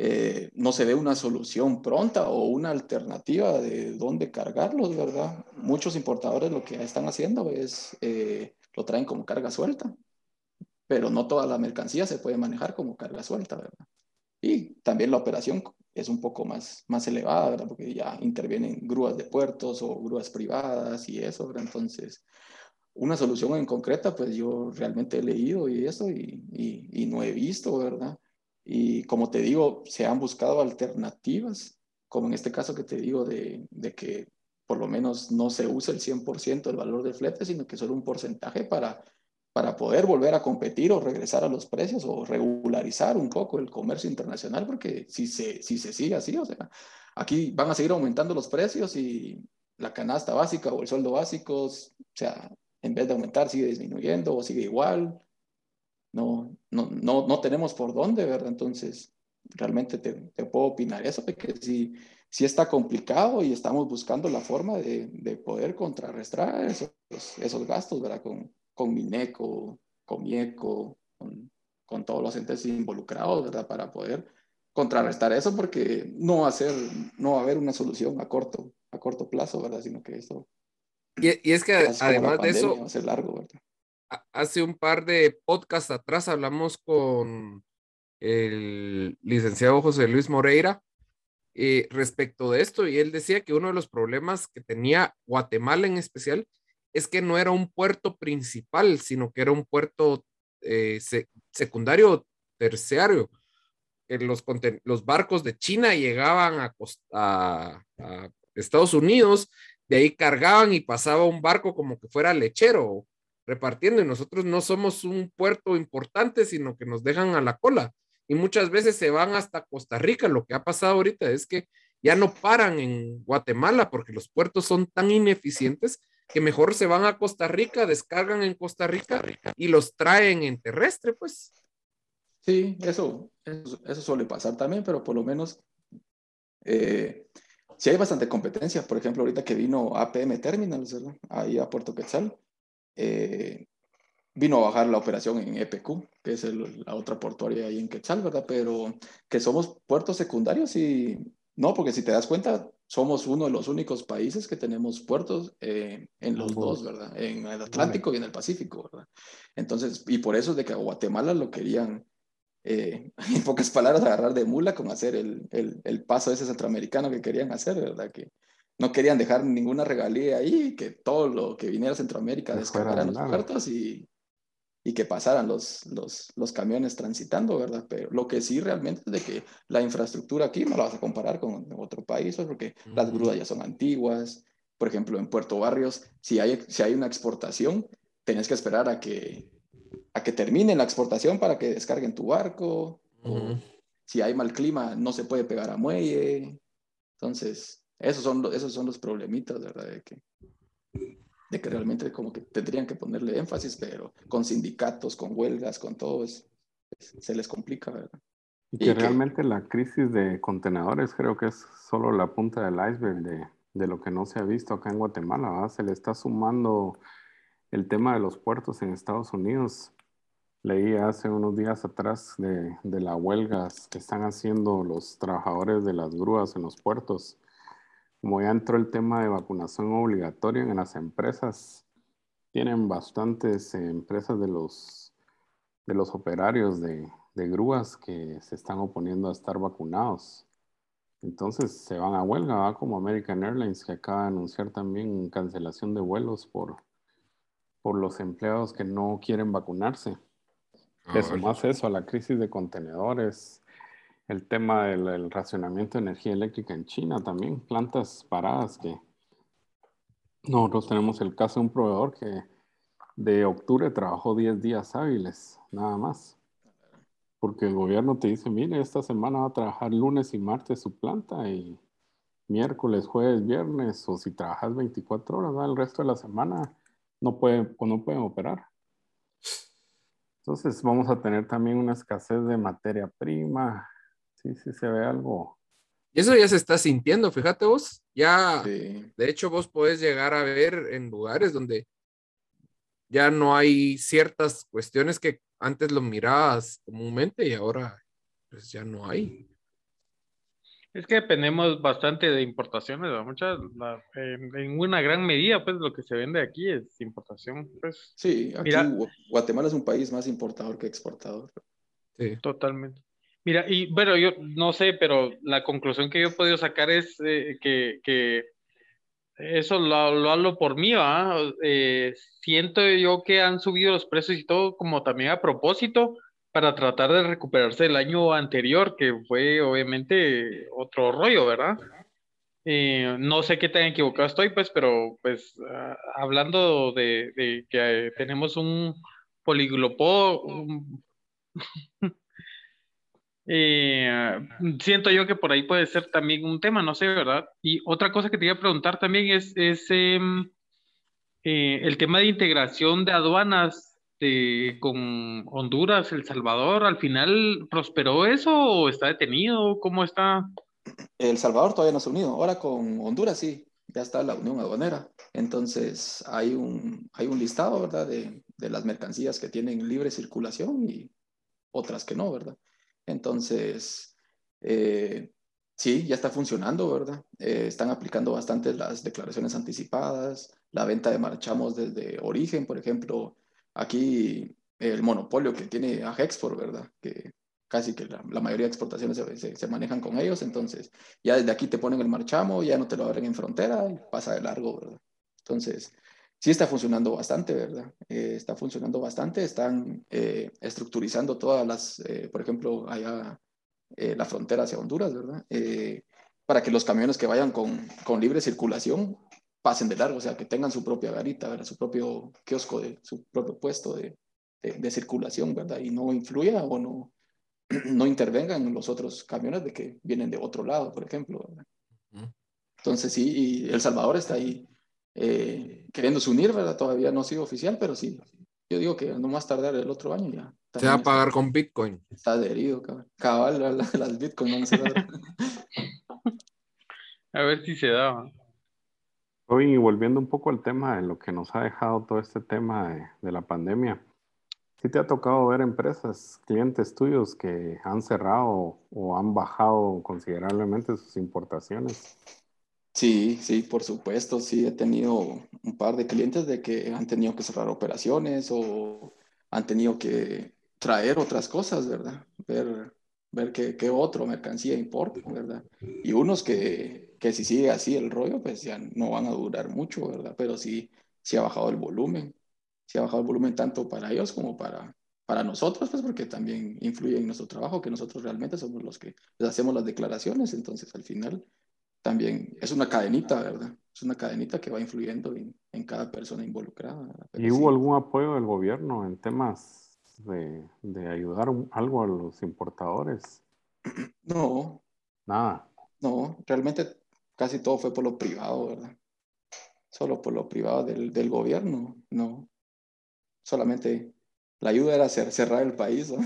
Eh, no se ve una solución pronta o una alternativa de dónde cargarlos, ¿verdad? Muchos importadores lo que están haciendo es eh, lo traen como carga suelta, pero no toda la mercancía se puede manejar como carga suelta, ¿verdad? Y también la operación es un poco más, más elevada, ¿verdad? Porque ya intervienen grúas de puertos o grúas privadas y eso, ¿verdad? Entonces, una solución en concreta, pues yo realmente he leído y eso y, y, no he visto, ¿verdad? Y como te digo, se han buscado alternativas, como en este caso que te digo de, de que por lo menos no se use el 100% del valor del flete, sino que solo un porcentaje para para poder volver a competir o regresar a los precios o regularizar un poco el comercio internacional, porque si se, si se sigue así, o sea, aquí van a seguir aumentando los precios y la canasta básica o el sueldo básico, o sea, en vez de aumentar, sigue disminuyendo o sigue igual. No, no, no, no tenemos por dónde, ¿verdad? Entonces, realmente te, te puedo opinar eso, de que sí, está complicado y estamos buscando la forma de, de poder contrarrestar esos, esos gastos, ¿verdad? Con, con Mineco, con Mieco, con, con todos los entes involucrados, ¿verdad? Para poder contrarrestar eso, porque no va a ser, no va a haber una solución a corto, a corto plazo, ¿verdad? Sino que eso. Y, y es que además de eso, va a ser largo, ¿verdad? Hace un par de podcasts atrás hablamos con el licenciado José Luis Moreira eh, respecto de esto y él decía que uno de los problemas que tenía Guatemala en especial es que no era un puerto principal, sino que era un puerto eh, secundario, terciario. los, los barcos de China llegaban a, a, Estados Unidos, de ahí cargaban y pasaba un barco como que fuera lechero repartiendo y nosotros no somos un puerto importante, sino que nos dejan a la cola y muchas veces se van hasta Costa Rica. Lo que ha pasado ahorita es que ya no paran en Guatemala porque los puertos son tan ineficientes que mejor se van a Costa Rica, descargan en Costa Rica y los traen en terrestre, pues. Sí, eso, eso, suele pasar también, pero por lo menos eh, sí hay bastante competencia. Por ejemplo, ahorita que vino APM Terminals, ahí a Puerto Quetzal, eh, vino a bajar la operación en EPQ, que es la otra portuaria ahí en Quetzal, ¿verdad? Pero que somos puertos secundarios y no, porque si te das cuenta, somos uno de los únicos países que tenemos puertos eh, en los dos, ¿verdad? En el Atlántico y en el Pacífico, ¿verdad? Entonces, y por eso es de que a Guatemala lo querían, eh, en pocas palabras, agarrar de mula, como hacer el, el, el, paso ese centroamericano que querían hacer, ¿verdad? Que no querían dejar ninguna regalía ahí, que todo lo que viniera a Centroamérica descargaran los puertos y, y, que pasaran los, los, los, camiones transitando, ¿verdad? Pero lo que sí realmente es de que la infraestructura aquí no la vas a comparar con otro país, pues, porque las grúas ya son antiguas. Por ejemplo, en Puerto Barrios, si hay, si hay una exportación, tenés que esperar a que, a que termine la exportación para que descarguen tu barco. si hay mal clima, no se puede pegar a muelle. Entonces, esos son, esos son los problemitas, ¿verdad? De que, de que realmente como que tendrían que ponerle énfasis, pero con sindicatos, con huelgas, con todo, es, se les complica, ¿verdad? Y que realmente la crisis de contenedores creo que es solo la punta del iceberg de, de lo que no se ha visto acá en Guatemala, ¿verdad? Se le está sumando el tema de los puertos en Estados Unidos. Leí hace unos días atrás de, de las huelgas que están haciendo los trabajadores de las grúas en los puertos como ya entró el tema de vacunación obligatoria en las empresas, tienen bastantes empresas de los, de los operarios de, de grúas que se están oponiendo a estar vacunados. Entonces se van a huelga, ¿va? como American Airlines, que acaba de anunciar también cancelación de vuelos por, por los empleados que no quieren vacunarse. Eso más eso a la crisis de contenedores, el tema del racionamiento de energía eléctrica en China también, plantas paradas que nosotros tenemos el caso de un proveedor que de octubre trabajó 10 días hábiles, nada más. Porque el gobierno te dice, mire, esta semana va a trabajar lunes y martes su planta y miércoles, jueves, viernes, o si trabajas 24 horas, el resto de la semana no, puede, no pueden operar. Entonces vamos a tener también una escasez de materia prima, sí, sí se ve algo. Y eso ya se está sintiendo, fíjate vos, ya, de hecho vos podés llegar a ver en lugares donde ya no hay ciertas cuestiones que antes lo mirabas comúnmente y ahora pues ya no hay. Es que dependemos bastante de importaciones, muchas, en, una gran medida, pues lo que se vende aquí es importación. Pues, sí, aquí Guatemala es un país más importador que exportador. Sí. Totalmente. Mira, y bueno, yo no sé, pero la conclusión que yo he podido sacar es eh, que, que, eso lo, lo, hablo por mí, ¿va? Eh, siento yo que han subido los precios y todo como también a propósito para tratar de recuperarse del año anterior, que fue obviamente otro rollo, ¿verdad? Eh, no sé qué tan equivocado estoy, pues, pero pues ah, hablando de, de que tenemos un poliglopo, un, eh, siento yo que por ahí puede ser también un tema, no sé, ¿verdad? Y otra cosa que te iba a preguntar también es, em, eh, el tema de integración de aduanas con Honduras, El Salvador. ¿Al final prosperó eso o está detenido? ¿Cómo está? El Salvador todavía no se ha unido. Ahora con Honduras sí, ya está la unión aduanera. Entonces hay un, hay un listado, ¿verdad? De, de las mercancías que tienen libre circulación y otras que no, ¿verdad? Entonces, eh, sí, ya está funcionando, ¿verdad? Eh, están aplicando bastante las declaraciones anticipadas, la venta de marchamos desde origen, por ejemplo, aquí el monopolio que tiene Agexport, ¿verdad? Que casi que la, mayoría de exportaciones se, se, manejan con ellos, entonces ya desde aquí te ponen el marchamo, ya no te lo abren en frontera y pasa de largo, ¿verdad? Entonces, sí está funcionando bastante, ¿verdad? Eh, está funcionando bastante, están eh, estructurizando todas las, eh, por ejemplo, allá la frontera hacia Honduras, ¿verdad? para que los camiones que vayan con, con, libre circulación pasen de largo, o sea, que tengan su propia garita, ¿verdad? Su propio kiosco, de, su propio puesto de, de, circulación, ¿verdad? Y no influya o no, no intervengan los otros camiones de que vienen de otro lado, por ejemplo, ¿verdad? Entonces, sí, y El Salvador está ahí eh, queriéndose unir, ¿verdad? Todavía no ha sido oficial, pero sí. Yo digo que no más tardar el otro año ya. Se va a pagar con Bitcoin. Está adherido, cabrón. Cabal, las Bitcoin van a A ver si se da. Hoy, volviendo un poco al tema de lo que nos ha dejado todo este tema de, de la pandemia, ¿sí te ha tocado ver empresas, clientes tuyos que han cerrado o han bajado considerablemente sus importaciones? Sí, sí, por supuesto, sí, he tenido un par de clientes de que han tenido que cerrar operaciones o han tenido que traer otras cosas, ¿verdad? Ver, ver qué, qué otro mercancía importa, ¿verdad? Y unos que, que si sigue así el rollo, pues ya no van a durar mucho, ¿verdad? Pero sí, sí ha bajado el volumen, sí ha bajado el volumen tanto para ellos como para, para nosotros, pues porque también influye en nuestro trabajo, que nosotros realmente somos los que les hacemos las declaraciones, entonces al final también es una cadenita, ¿verdad? Es una cadenita que va influyendo en, en cada persona involucrada. ¿Y hubo algún apoyo del gobierno en temas de, de ayudar algo a los importadores? No. Nada. No, realmente casi todo fue por lo privado, ¿verdad? Solo por lo privado del, del gobierno, no. Solamente la ayuda era cerrar el país, ¿no?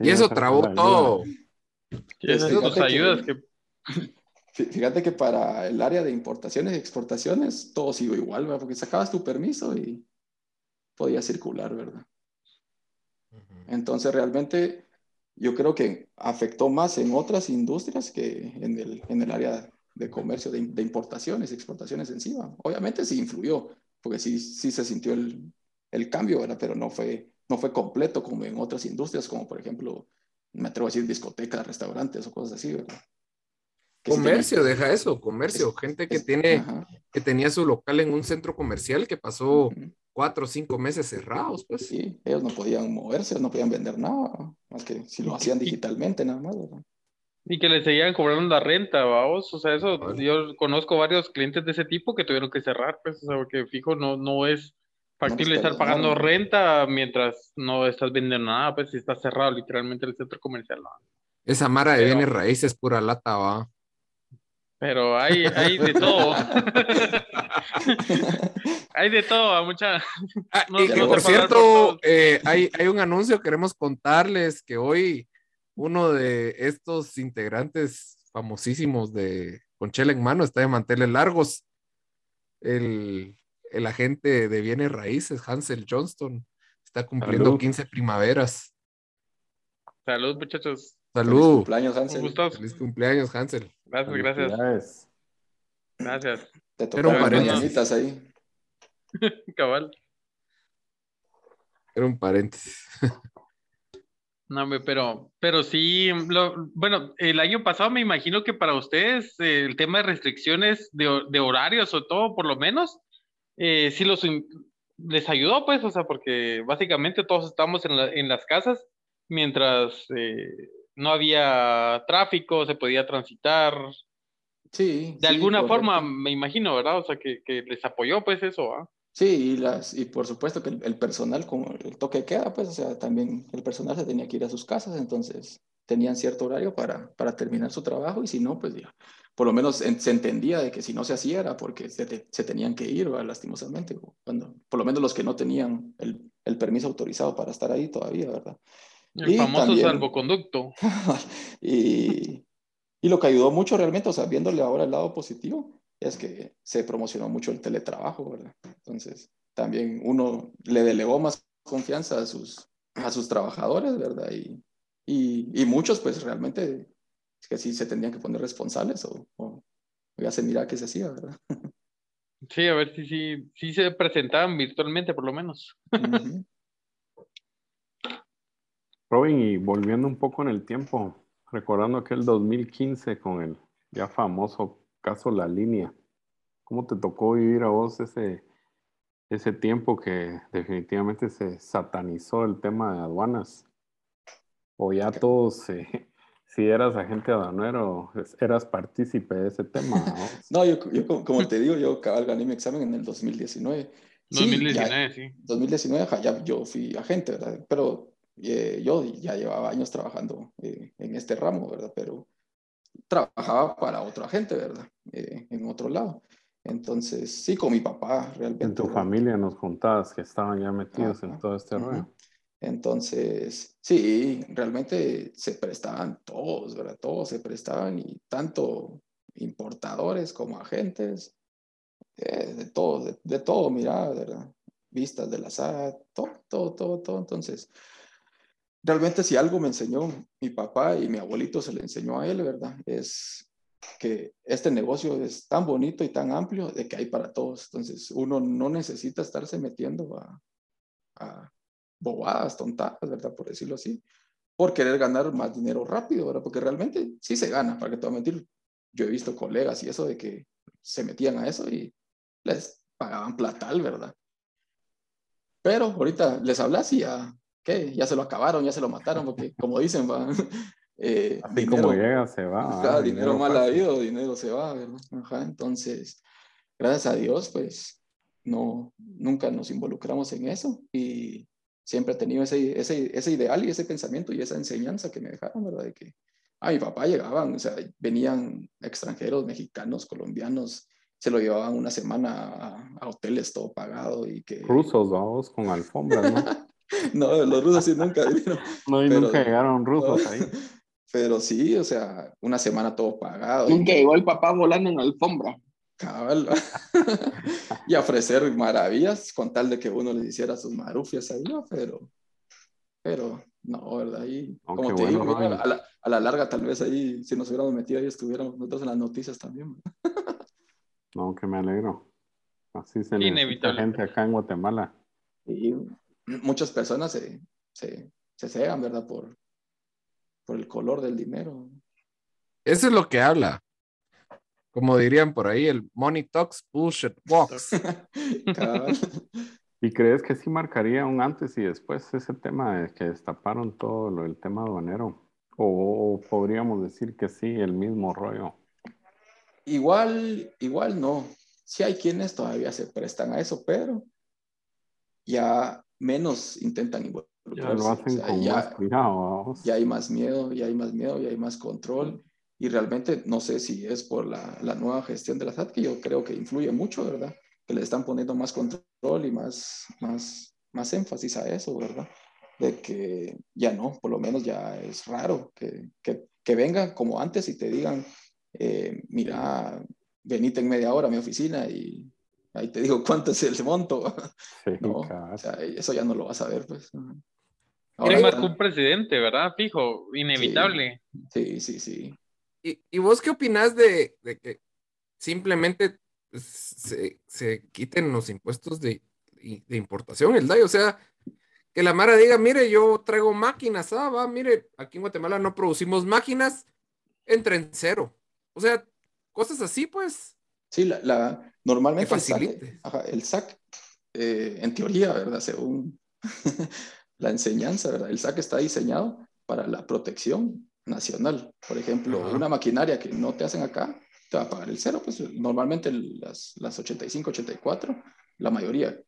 y eso trabó todo. Esas ayudas que... Fíjate que para el área de importaciones y exportaciones todo sigo igual, ¿verdad? Porque sacabas tu permiso y podías circular, ¿verdad? Entonces realmente yo creo que afectó más en otras industrias que en el, en el área de comercio, de, de importaciones, exportaciones encima. Obviamente sí influyó, porque sí, sí se sintió el, el cambio, ¿verdad? Pero no fue, no fue completo como en otras industrias, como por ejemplo, me atrevo a decir discotecas, restaurantes o cosas así, ¿verdad? comercio, deja eso, comercio, gente que tiene, que tenía su local en un centro comercial que pasó cuatro o cinco meses cerrados, pues. Sí, ellos no podían moverse, no podían vender nada, más que si lo hacían digitalmente nada más, ¿verdad? Y que le seguían cobrando la renta, vamos, o sea, eso, yo conozco varios clientes de ese tipo que tuvieron que cerrar, pues, o sea, porque fijo, no, no es factible estar pagando renta mientras no estás vendiendo nada, pues si está cerrado literalmente el centro comercial. Esa mara de bienes raíces pura lata, va. Pero hay, hay de todo. hay de todo, mucha. Ah, por cierto, eh, hay, hay un anuncio, queremos contarles que hoy uno de estos integrantes famosísimos de Conchela en mano está de manteles largos. El el agente de bienes raíces, Hansel Johnston, está cumpliendo 15 primaveras. Salud, muchachos. Salud. Feliz cumpleaños, Hansel. Feliz cumpleaños, Hansel. Gracias, gracias. Gracias. Te tocaron mañanitas ahí. Cabal. Era un paréntesis. No, pero, pero sí, bueno, el año pasado me imagino que para ustedes eh, el tema de restricciones de, de horarios o todo, por lo menos, eh, sí los, les ayudó, pues, o sea, porque básicamente todos estábamos en, en las casas mientras eh, no había tráfico, se podía transitar. Sí. De alguna forma, me imagino, ¿verdad? O sea, que, que les apoyó, pues, eso, ¿ah? Sí, y, las, y por supuesto que el, personal, como el toque queda, pues, o sea, también el personal se tenía que ir a sus casas, entonces tenían cierto horario para, para terminar su trabajo y si no, pues ya, por lo menos se entendía de que si no se hacía era porque se, se tenían que ir, lastimosamente, cuando, por lo menos los que no tenían el, el permiso autorizado para estar ahí todavía, ¿verdad? El famoso salvoconducto. y, y lo que ayudó mucho realmente, o sea, viéndole ahora el lado positivo, es que se promocionó mucho el teletrabajo, ¿verdad? Entonces, también uno le delegó más confianza a sus, a sus trabajadores, ¿verdad? Y, y, y muchos, pues realmente, que sí se tendrían que poner responsables o, o ya se mira qué se hacía, ¿verdad? Sí, a ver si sí, sí, se presentaban virtualmente, por lo menos. Robin, y volviendo un poco en el tiempo, recordando aquel 2015 con el ya famoso caso La Línea. ¿Cómo te tocó vivir a vos ese, ese tiempo que definitivamente se satanizó el tema de aduanas? ¿O ya todos, eh, si eras agente aduanero, eras partícipe de ese tema? No, yo, como, te digo, yo gané mi examen en el 2019. 2019, sí. 2019, ya yo fui agente, ¿verdad? Pero eh, yo ya llevaba años trabajando eh, en este ramo, ¿verdad? Pero trabajaba para otra gente, ¿verdad? Eh, en otro lado. Entonces, sí, con mi papá realmente. En tu familia nos contabas que estaban ya metidos en todo este rollo. Entonces, sí, realmente se prestaban todos, ¿verdad? Todos se prestaban y tanto importadores como agentes, eh, de todo, de, todo, mira, ¿verdad? Vistas de la SAT, todo, todo, todo, todo. Entonces, realmente si algo me enseñó mi papá y mi abuelito se le enseñó a él, ¿verdad? Es que este negocio es tan bonito y tan amplio de que hay para todos. Entonces uno no necesita estarse metiendo a bobadas, tontadas, ¿verdad? Por decirlo así, por querer ganar más dinero rápido, ¿verdad? Porque realmente sí se gana, para que te voy a mentir, yo he visto colegas y eso de que se metían a eso y les pagaban platal, ¿verdad? Pero ahorita les hablas y ya, ¿qué? Ya se lo acabaron, ya se lo mataron, porque como dicen, va, eh, dinero, como llega, se va. dinero, mal habido, dinero se va, ¿verdad? Ajá, entonces, gracias a Dios, pues, no, nunca nos involucramos en eso y siempre he tenido ese, ese, ese ideal y ese pensamiento y esa enseñanza que me dejaron, ¿verdad? De que a mi papá llegaban, o sea, venían extranjeros, mexicanos, colombianos, se lo llevaban una semana a, hoteles todo pagado y que... Rusos, vamos, con alfombras, ¿no? no, los rusos sí nunca vinieron. No, y nunca llegaron rusos ahí. Pero sí, o sea, una semana todo pagado. Nunca llegó el papá volando en alfombra. Cabal. y ofrecer maravillas con tal de que uno les hiciera sus marufias ahí, pero, pero no, ¿verdad? Y como te digo, a, la, a, la, larga tal vez ahí, si nos hubiéramos metido ahí, estuviéramos nosotros en las noticias también. no, que me alegro. Así se Inevitable. gente acá en Guatemala. Y muchas personas se, se, se cegan, ¿verdad? Por, por el color del dinero. Eso es lo que habla. Como dirían por ahí, el money talks, bullshit walks. ¿Y crees que sí marcaría un antes y después ese tema de que destaparon todo lo del tema aduanero? ¿O podríamos decir que sí, el mismo rollo? Igual, igual no. Sí hay quienes todavía se prestan a eso, pero ya menos intentan involucrarse. Ya lo hacen con más cuidado. Ya hay más miedo, ya hay más miedo, ya hay más control y realmente no sé si es por la, la, nueva gestión de la SAT, que yo creo que influye mucho, ¿verdad? Que le están poniendo más control y más, más, más énfasis a eso, ¿verdad? De que ya no, por lo menos ya es raro que, que, que vengan como antes y te digan, eh, mira, venite en media hora a mi oficina y ahí te digo cuánto es el monto. no, o sea, eso ya no lo vas a ver, pues. Ahora, más un presidente, ¿verdad? Fijo, inevitable. sí, sí. sí. ¿Y, vos qué opinás de, que simplemente se, quiten los impuestos de, importación, el DAI? O sea, que la Mara diga, mire, yo traigo máquinas, ah, va, mire, aquí en Guatemala no producimos máquinas, entra en cero. O sea, cosas así, pues. Sí, la, normalmente el SAC, el SAC eh, en teoría, ¿verdad? Según la enseñanza, ¿verdad? El SAC está diseñado para la protección nacional. Por ejemplo, una maquinaria que no te hacen acá, te va a pagar el cero. Pues normalmente las, las 85, 84, la mayoría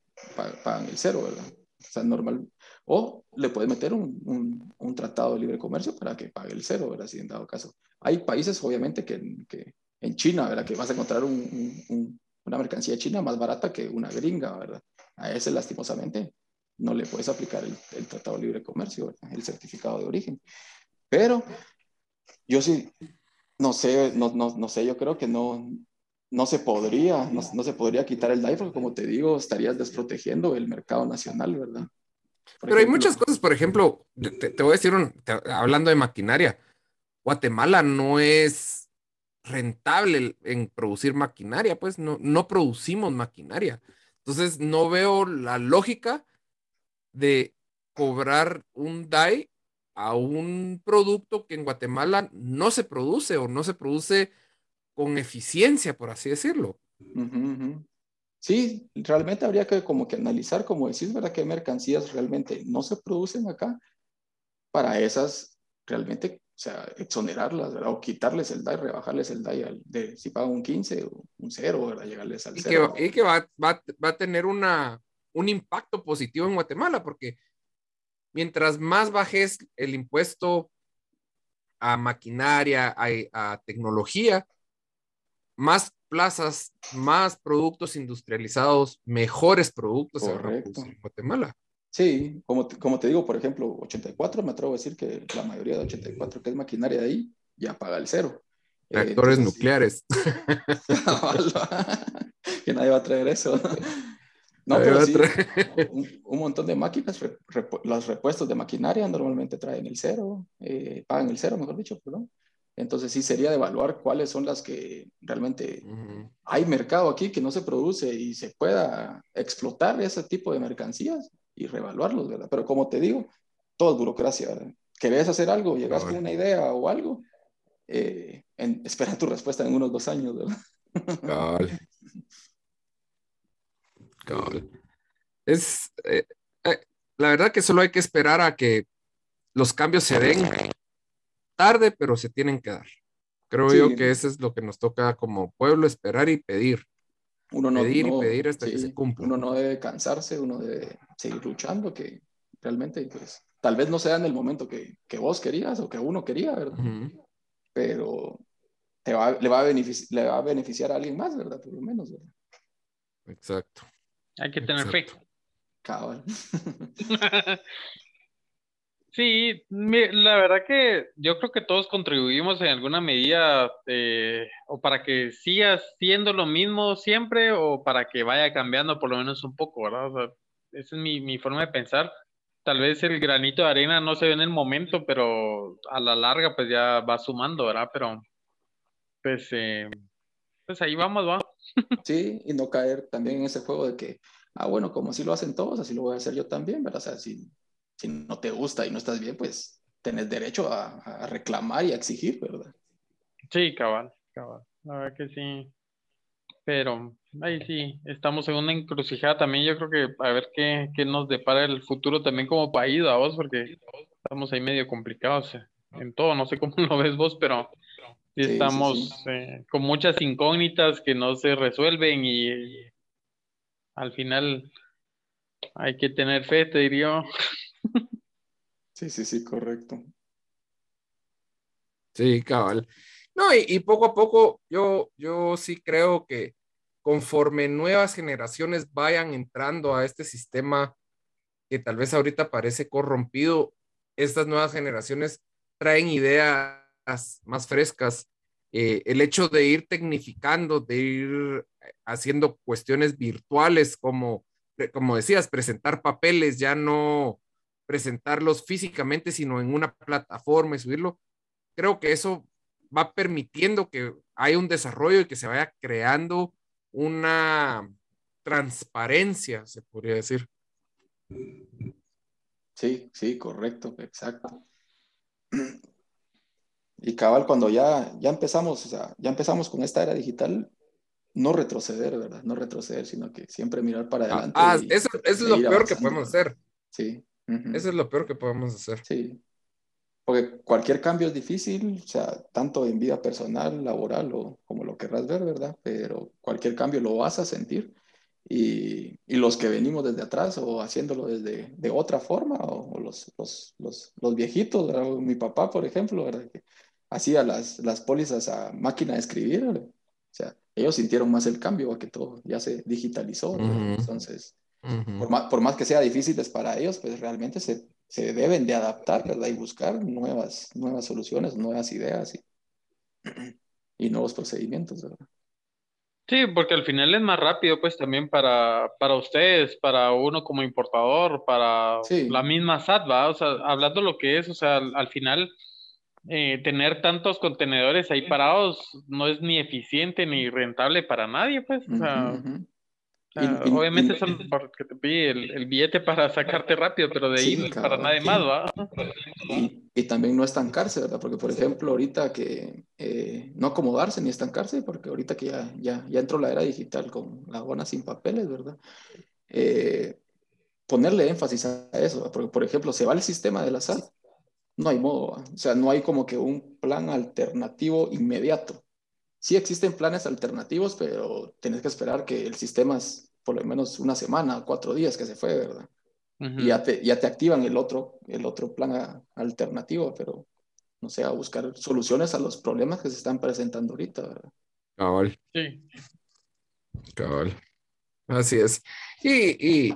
pagan el cero, ¿verdad? O sea, normal. O le puedes meter un, un, un, tratado de libre comercio para que pague el cero, ¿verdad? Si en dado caso. Hay países, obviamente, que, que en China, ¿verdad? Que vas a encontrar un, una mercancía china más barata que una gringa, ¿verdad? A ese, lastimosamente, no le puedes aplicar el, el tratado de libre comercio, ¿verdad? el certificado de origen. Pero yo sí, no sé, no, no, no sé, yo creo que no, no se podría, no, no, se podría quitar el DAI porque como te digo, estarías desprotegiendo el mercado nacional, ¿verdad? Pero hay muchas cosas, por ejemplo, te, voy a decir, hablando de maquinaria, Guatemala no es rentable en producir maquinaria, pues no, no producimos maquinaria. Entonces no veo la lógica de cobrar un DAI a un producto que en Guatemala no se produce o no se produce con eficiencia, por así decirlo. Sí, realmente habría que como que analizar, como decís, ¿verdad? ¿Qué mercancías realmente no se producen acá? Para esas, realmente, o sea, exonerarlas, ¿verdad? O quitarles el DAI, rebajarles el DAI, de, si pagan un 15 o un 0, ¿verdad? Llegarles al 0. y que va, va, va, a tener una, un impacto positivo en Guatemala, porque mientras más bajes el impuesto a maquinaria, a, tecnología, más plazas, más productos industrializados, mejores productos en Guatemala. Sí, como te, como te digo, por ejemplo, 84, me atrevo a decir que la mayoría de 84 que es maquinaria de ahí ya paga el cero. Reactores nucleares. que nadie va a traer eso. No, pero sí, un, montón de máquinas, los repuestos de maquinaria normalmente traen el cero, eh, pagan el cero, mejor dicho, perdón. Entonces sí sería de evaluar cuáles son las que realmente hay mercado aquí que no se produce y se pueda explotar ese tipo de mercancías y reevaluarlos, ¿verdad? Pero como te digo, todo es burocracia, ¿verdad? Querés hacer algo, llegas con una idea o algo, eh, espera tu respuesta en unos dos años, ¿verdad? Es, eh, eh, la verdad que solo hay que esperar a que los cambios se den tarde, pero se tienen que dar. Creo yo que eso es lo que nos toca como pueblo, esperar y pedir. Uno no, pedir y pedir hasta que se cumpla. Uno no debe cansarse, uno debe seguir luchando, que realmente, pues, tal vez no sea en el momento que, que vos querías o que uno quería, ¿verdad? Pero te va, le, va a le va a beneficiar a alguien más, ¿verdad? Por lo menos, ¿verdad? Exacto. Hay que tener fe. Cabal. Sí, la verdad que yo creo que todos contribuimos en alguna medida eh, o para que sigas siendo lo mismo siempre o para que vaya cambiando por lo menos un poco, ¿verdad? esa es mi, mi forma de pensar. Tal vez el granito de arena no se ve en el momento, pero a la larga pues ya va sumando, ¿verdad? Pero pues, eh, pues ahí vamos, va. Sí, y no caer también en ese juego de que, ah, bueno, como así lo hacen todos, así lo voy a hacer yo también, ¿verdad? O sea, si si no te gusta y no estás bien, pues tenés derecho a, reclamar y a exigir, ¿verdad? Sí, cabal, cabal. La verdad que sí. Pero ahí sí, estamos en una encrucijada también. Yo creo que a ver qué, qué nos depara el futuro también como país, a vos, porque estamos ahí medio complicados en todo. No sé cómo lo ves vos, pero sí estamos eh, con muchas incógnitas que no se resuelven y, al final hay que tener fe, te diría. Sí, sí, sí, correcto. Sí, cabal. No, y, poco a poco yo, yo sí creo que conforme nuevas generaciones vayan entrando a este sistema que tal vez ahorita parece corrompido, estas nuevas generaciones traen ideas más frescas. Eh, el hecho de ir tecnificando, de ir haciendo cuestiones virtuales como, como decías, presentar papeles, ya no presentarlos físicamente, sino en una plataforma y subirlo, creo que eso va permitiendo que haya un desarrollo y que se vaya creando una transparencia, se podría decir. Sí, sí, correcto, exacto. Y cabal, cuando ya, ya empezamos, o sea, ya empezamos con esta era digital, no retroceder, ¿verdad? No retroceder, sino que siempre mirar para adelante. Ah, eso, es lo peor que podemos hacer. Sí. Eso es lo peor que podemos hacer. Sí. Porque cualquier cambio es difícil, o sea, tanto en vida personal, laboral o como lo querrás ver, ¿verdad? Pero cualquier cambio lo vas a sentir. Y, y los que venimos desde atrás o haciéndolo desde de otra forma, o, los, los, los, los, viejitos, ¿verdad? mi papá, por ejemplo, ¿verdad? Que hacía las, las pólizas a máquina de escribir, ¿verdad? o sea, ellos sintieron más el cambio, a que todo ya se digitalizó, entonces por, más, por, más, que sea difíciles para ellos, pues realmente se, se, deben de adaptar, ¿verdad? Y buscar nuevas, nuevas soluciones, nuevas ideas y, y nuevos procedimientos, ¿verdad? Sí, porque al final es más rápido, pues también para, para ustedes, para uno como importador, para la misma SAT, ¿va? O sea, hablando lo que es, o sea, al, final eh, tener tantos contenedores ahí parados no es ni eficiente ni rentable para nadie, pues. O sea, obviamente son porque te pide el, billete para sacarte rápido, pero de ahí para nadie más, ¿va? Y, también no estancarse, ¿verdad? Porque, por ejemplo, ahorita que eh, no acomodarse ni estancarse, porque ahorita que ya, ya, ya entró la era digital con la aduana sin papeles, ¿verdad? Eh, ponerle énfasis a eso, porque, por ejemplo, se va el sistema de la SAT, no hay modo, o sea, no hay como que un plan alternativo inmediato. Sí existen planes alternativos, pero tenés que esperar que el sistema por lo menos una semana, cuatro días que se fue, ¿verdad? Y ya te, ya te activan el otro, el otro plan alternativo, pero no sé, a buscar soluciones a los problemas que se están presentando ahorita, ¿verdad? Cabal. Sí. Cabal. Así es. Y, y,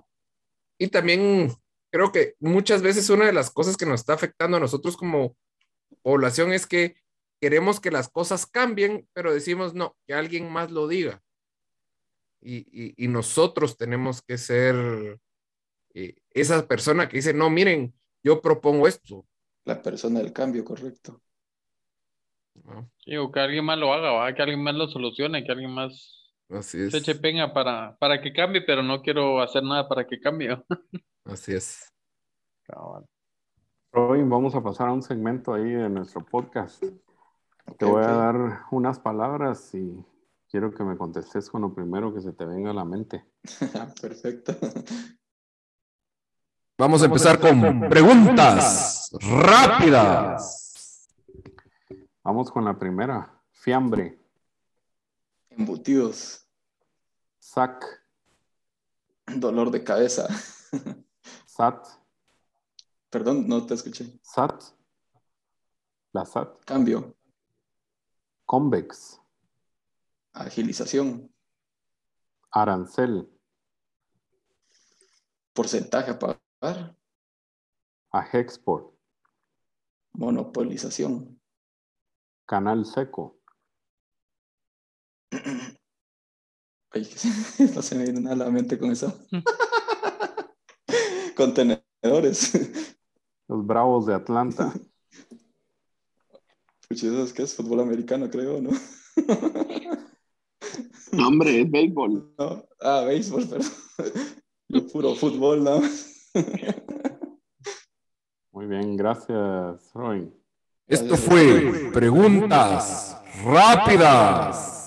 y también creo que muchas veces una de las cosas que nos está afectando a nosotros como población es que queremos que las cosas cambien, pero decimos no, que alguien más lo diga y, nosotros tenemos que ser eh, esa persona que dice, no, miren, yo propongo esto. La persona del cambio, correcto. o que alguien más lo haga, que alguien más lo solucione, que alguien más Así se eche peña para, para que cambie, pero no quiero hacer nada para que cambie. Así es. Hoy vamos a pasar a un segmento ahí de nuestro podcast Te voy a dar unas palabras y quiero que me contestes con lo primero que se te venga a la mente. Perfecto. Vamos a empezar con preguntas rápidas. Vamos con la primera. Fiambre. Embutidos. Sac. Dolor de cabeza. Sat. Perdón, no te escuché. Sat. La SAT. Cambio. Convex. Agilización. Arancel. Porcentaje a pagar. A Hexport. Monopolización. Canal seco. Ay, no se me viene nada a la mente con eso. Contenedores. Los Bravos de Atlanta. Puchidos, ¿qué es? Fútbol americano, creo, ¿no? No, hombre, es béisbol. No. Ah, béisbol, pero yo puro fútbol, ¿no? Muy bien, gracias, Roy. Esto fue Preguntas Rápidas.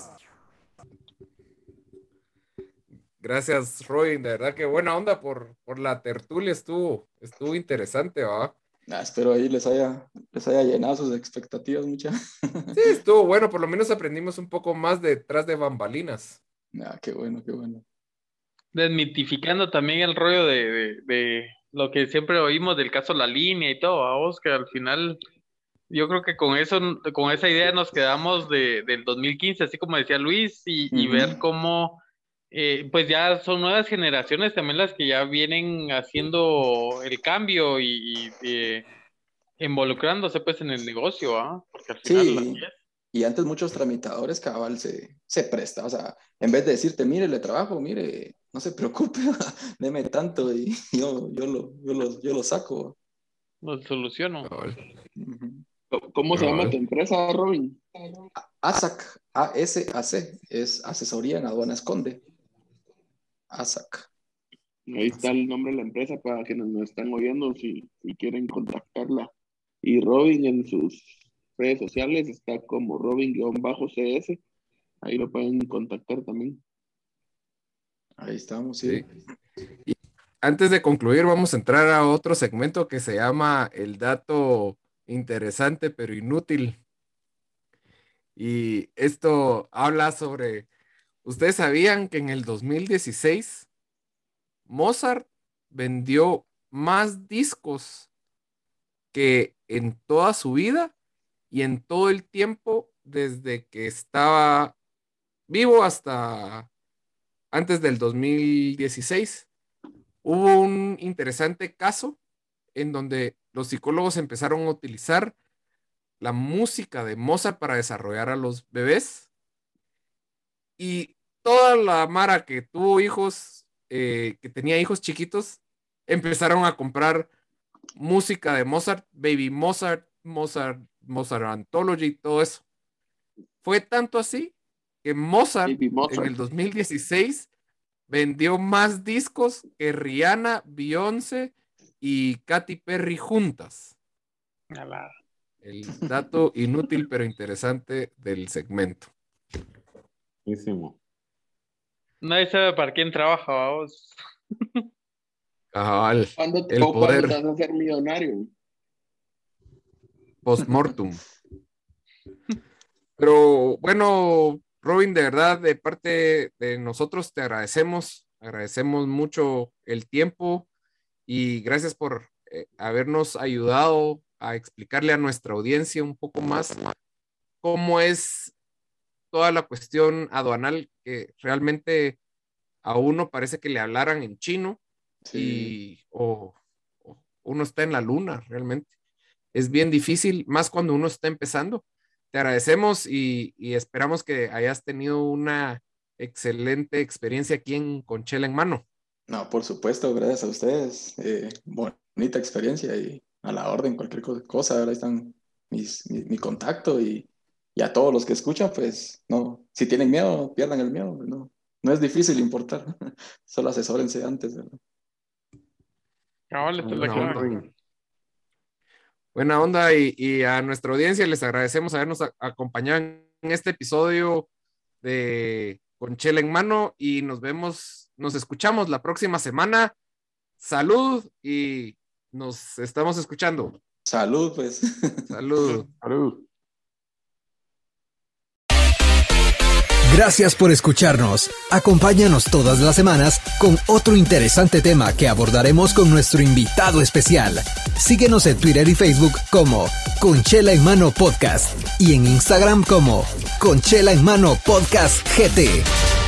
Gracias, Roy. De verdad que buena onda por, por la tertulia. Estuvo, estuvo interesante, ¿va? Nah, espero ahí les haya, les haya llenado sus expectativas, mucha. Sí, estuvo bueno. Por lo menos aprendimos un poco más detrás de bambalinas. Nah, qué bueno, qué bueno. Desmitificando también el rollo de, de, de lo que siempre oímos del caso La Línea y todo, vamos, que al final yo creo que con eso, con esa idea nos quedamos de, del 2015, así como decía Luis, y, y ver cómo, eh, pues ya son nuevas generaciones también las que ya vienen haciendo el cambio y, y, eh, involucrándose pues en el negocio, ¿ah? Porque al final Sí, y antes muchos tramitadores, cabal, se, se presta, o sea, en vez de decirte, mire, le trabajo, mire, no se preocupe, deme tanto y yo, yo, lo, yo, lo, yo lo saco. lo soluciono. ¿Cómo se llama tu empresa, Robin? ASAC, A-S-A-C, es Asesoría en Aduanas Conde. ASAC. Ahí está el nombre de la empresa para quienes nos están oyendo si, si quieren contactarla. Y Robin en sus redes sociales está como Robin-CS. Ahí lo pueden contactar también. Ahí estamos, sí. Sí. Antes de concluir, vamos a entrar a otro segmento que se llama el dato interesante pero inútil. Y esto habla sobre, ¿ustedes sabían que en el 2016 Mozart vendió más discos que en toda su vida y en todo el tiempo desde que estaba vivo hasta antes del 2016? Hubo un interesante caso en donde los psicólogos empezaron a utilizar la música de Mozart para desarrollar a los bebés y toda la Mara que tuvo hijos, eh, que tenía hijos chiquitos, empezaron a comprar música de Mozart, Baby Mozart, Mozart, Mozart Anthology, todo eso. Fue tanto así que Mozart, en el 2016 vendió más discos que Rihanna, Beyoncé y Katy Perry juntas. El dato inútil pero interesante del segmento. Buenísimo. Nadie sabe para quién trabaja, vamos. Cabal, ¿Cuándo, El poder. vas a hacer millonario? postmortem. Pero bueno, Robin, de verdad, de parte de nosotros te agradecemos, agradecemos mucho el tiempo y gracias por eh, habernos ayudado a explicarle a nuestra audiencia un poco más cómo es toda la cuestión aduanal que realmente a uno parece que le hablaran en chino Sí. y o, o uno está en la luna realmente. Es bien difícil, más cuando uno está empezando. Te agradecemos y, y esperamos que hayas tenido una excelente experiencia aquí en Conchela en Mano. No, por supuesto, gracias a ustedes. Eh, bonita experiencia y a la orden, cualquier co- cosa. Ahora están mis, mi, mi contacto y, y a todos los que escuchan, pues no, si tienen miedo, pierdan el miedo. No, no es difícil importar, solo asesórense antes. ¿verdad? Cabal, esta es la Buena onda. Buena onda y, a nuestra audiencia les agradecemos habernos acompañado en este episodio de Con Chela en Mano y nos vemos, nos escuchamos la próxima semana. Salud y nos estamos escuchando. Salud, pues. Salud. Salud. Gracias por escucharnos. Acompáñanos todas las semanas con otro interesante tema que abordaremos con nuestro invitado especial. Síguenos en Twitter y Facebook como Conchela en Mano Podcast y en Instagram como Conchela en Mano Podcast GT.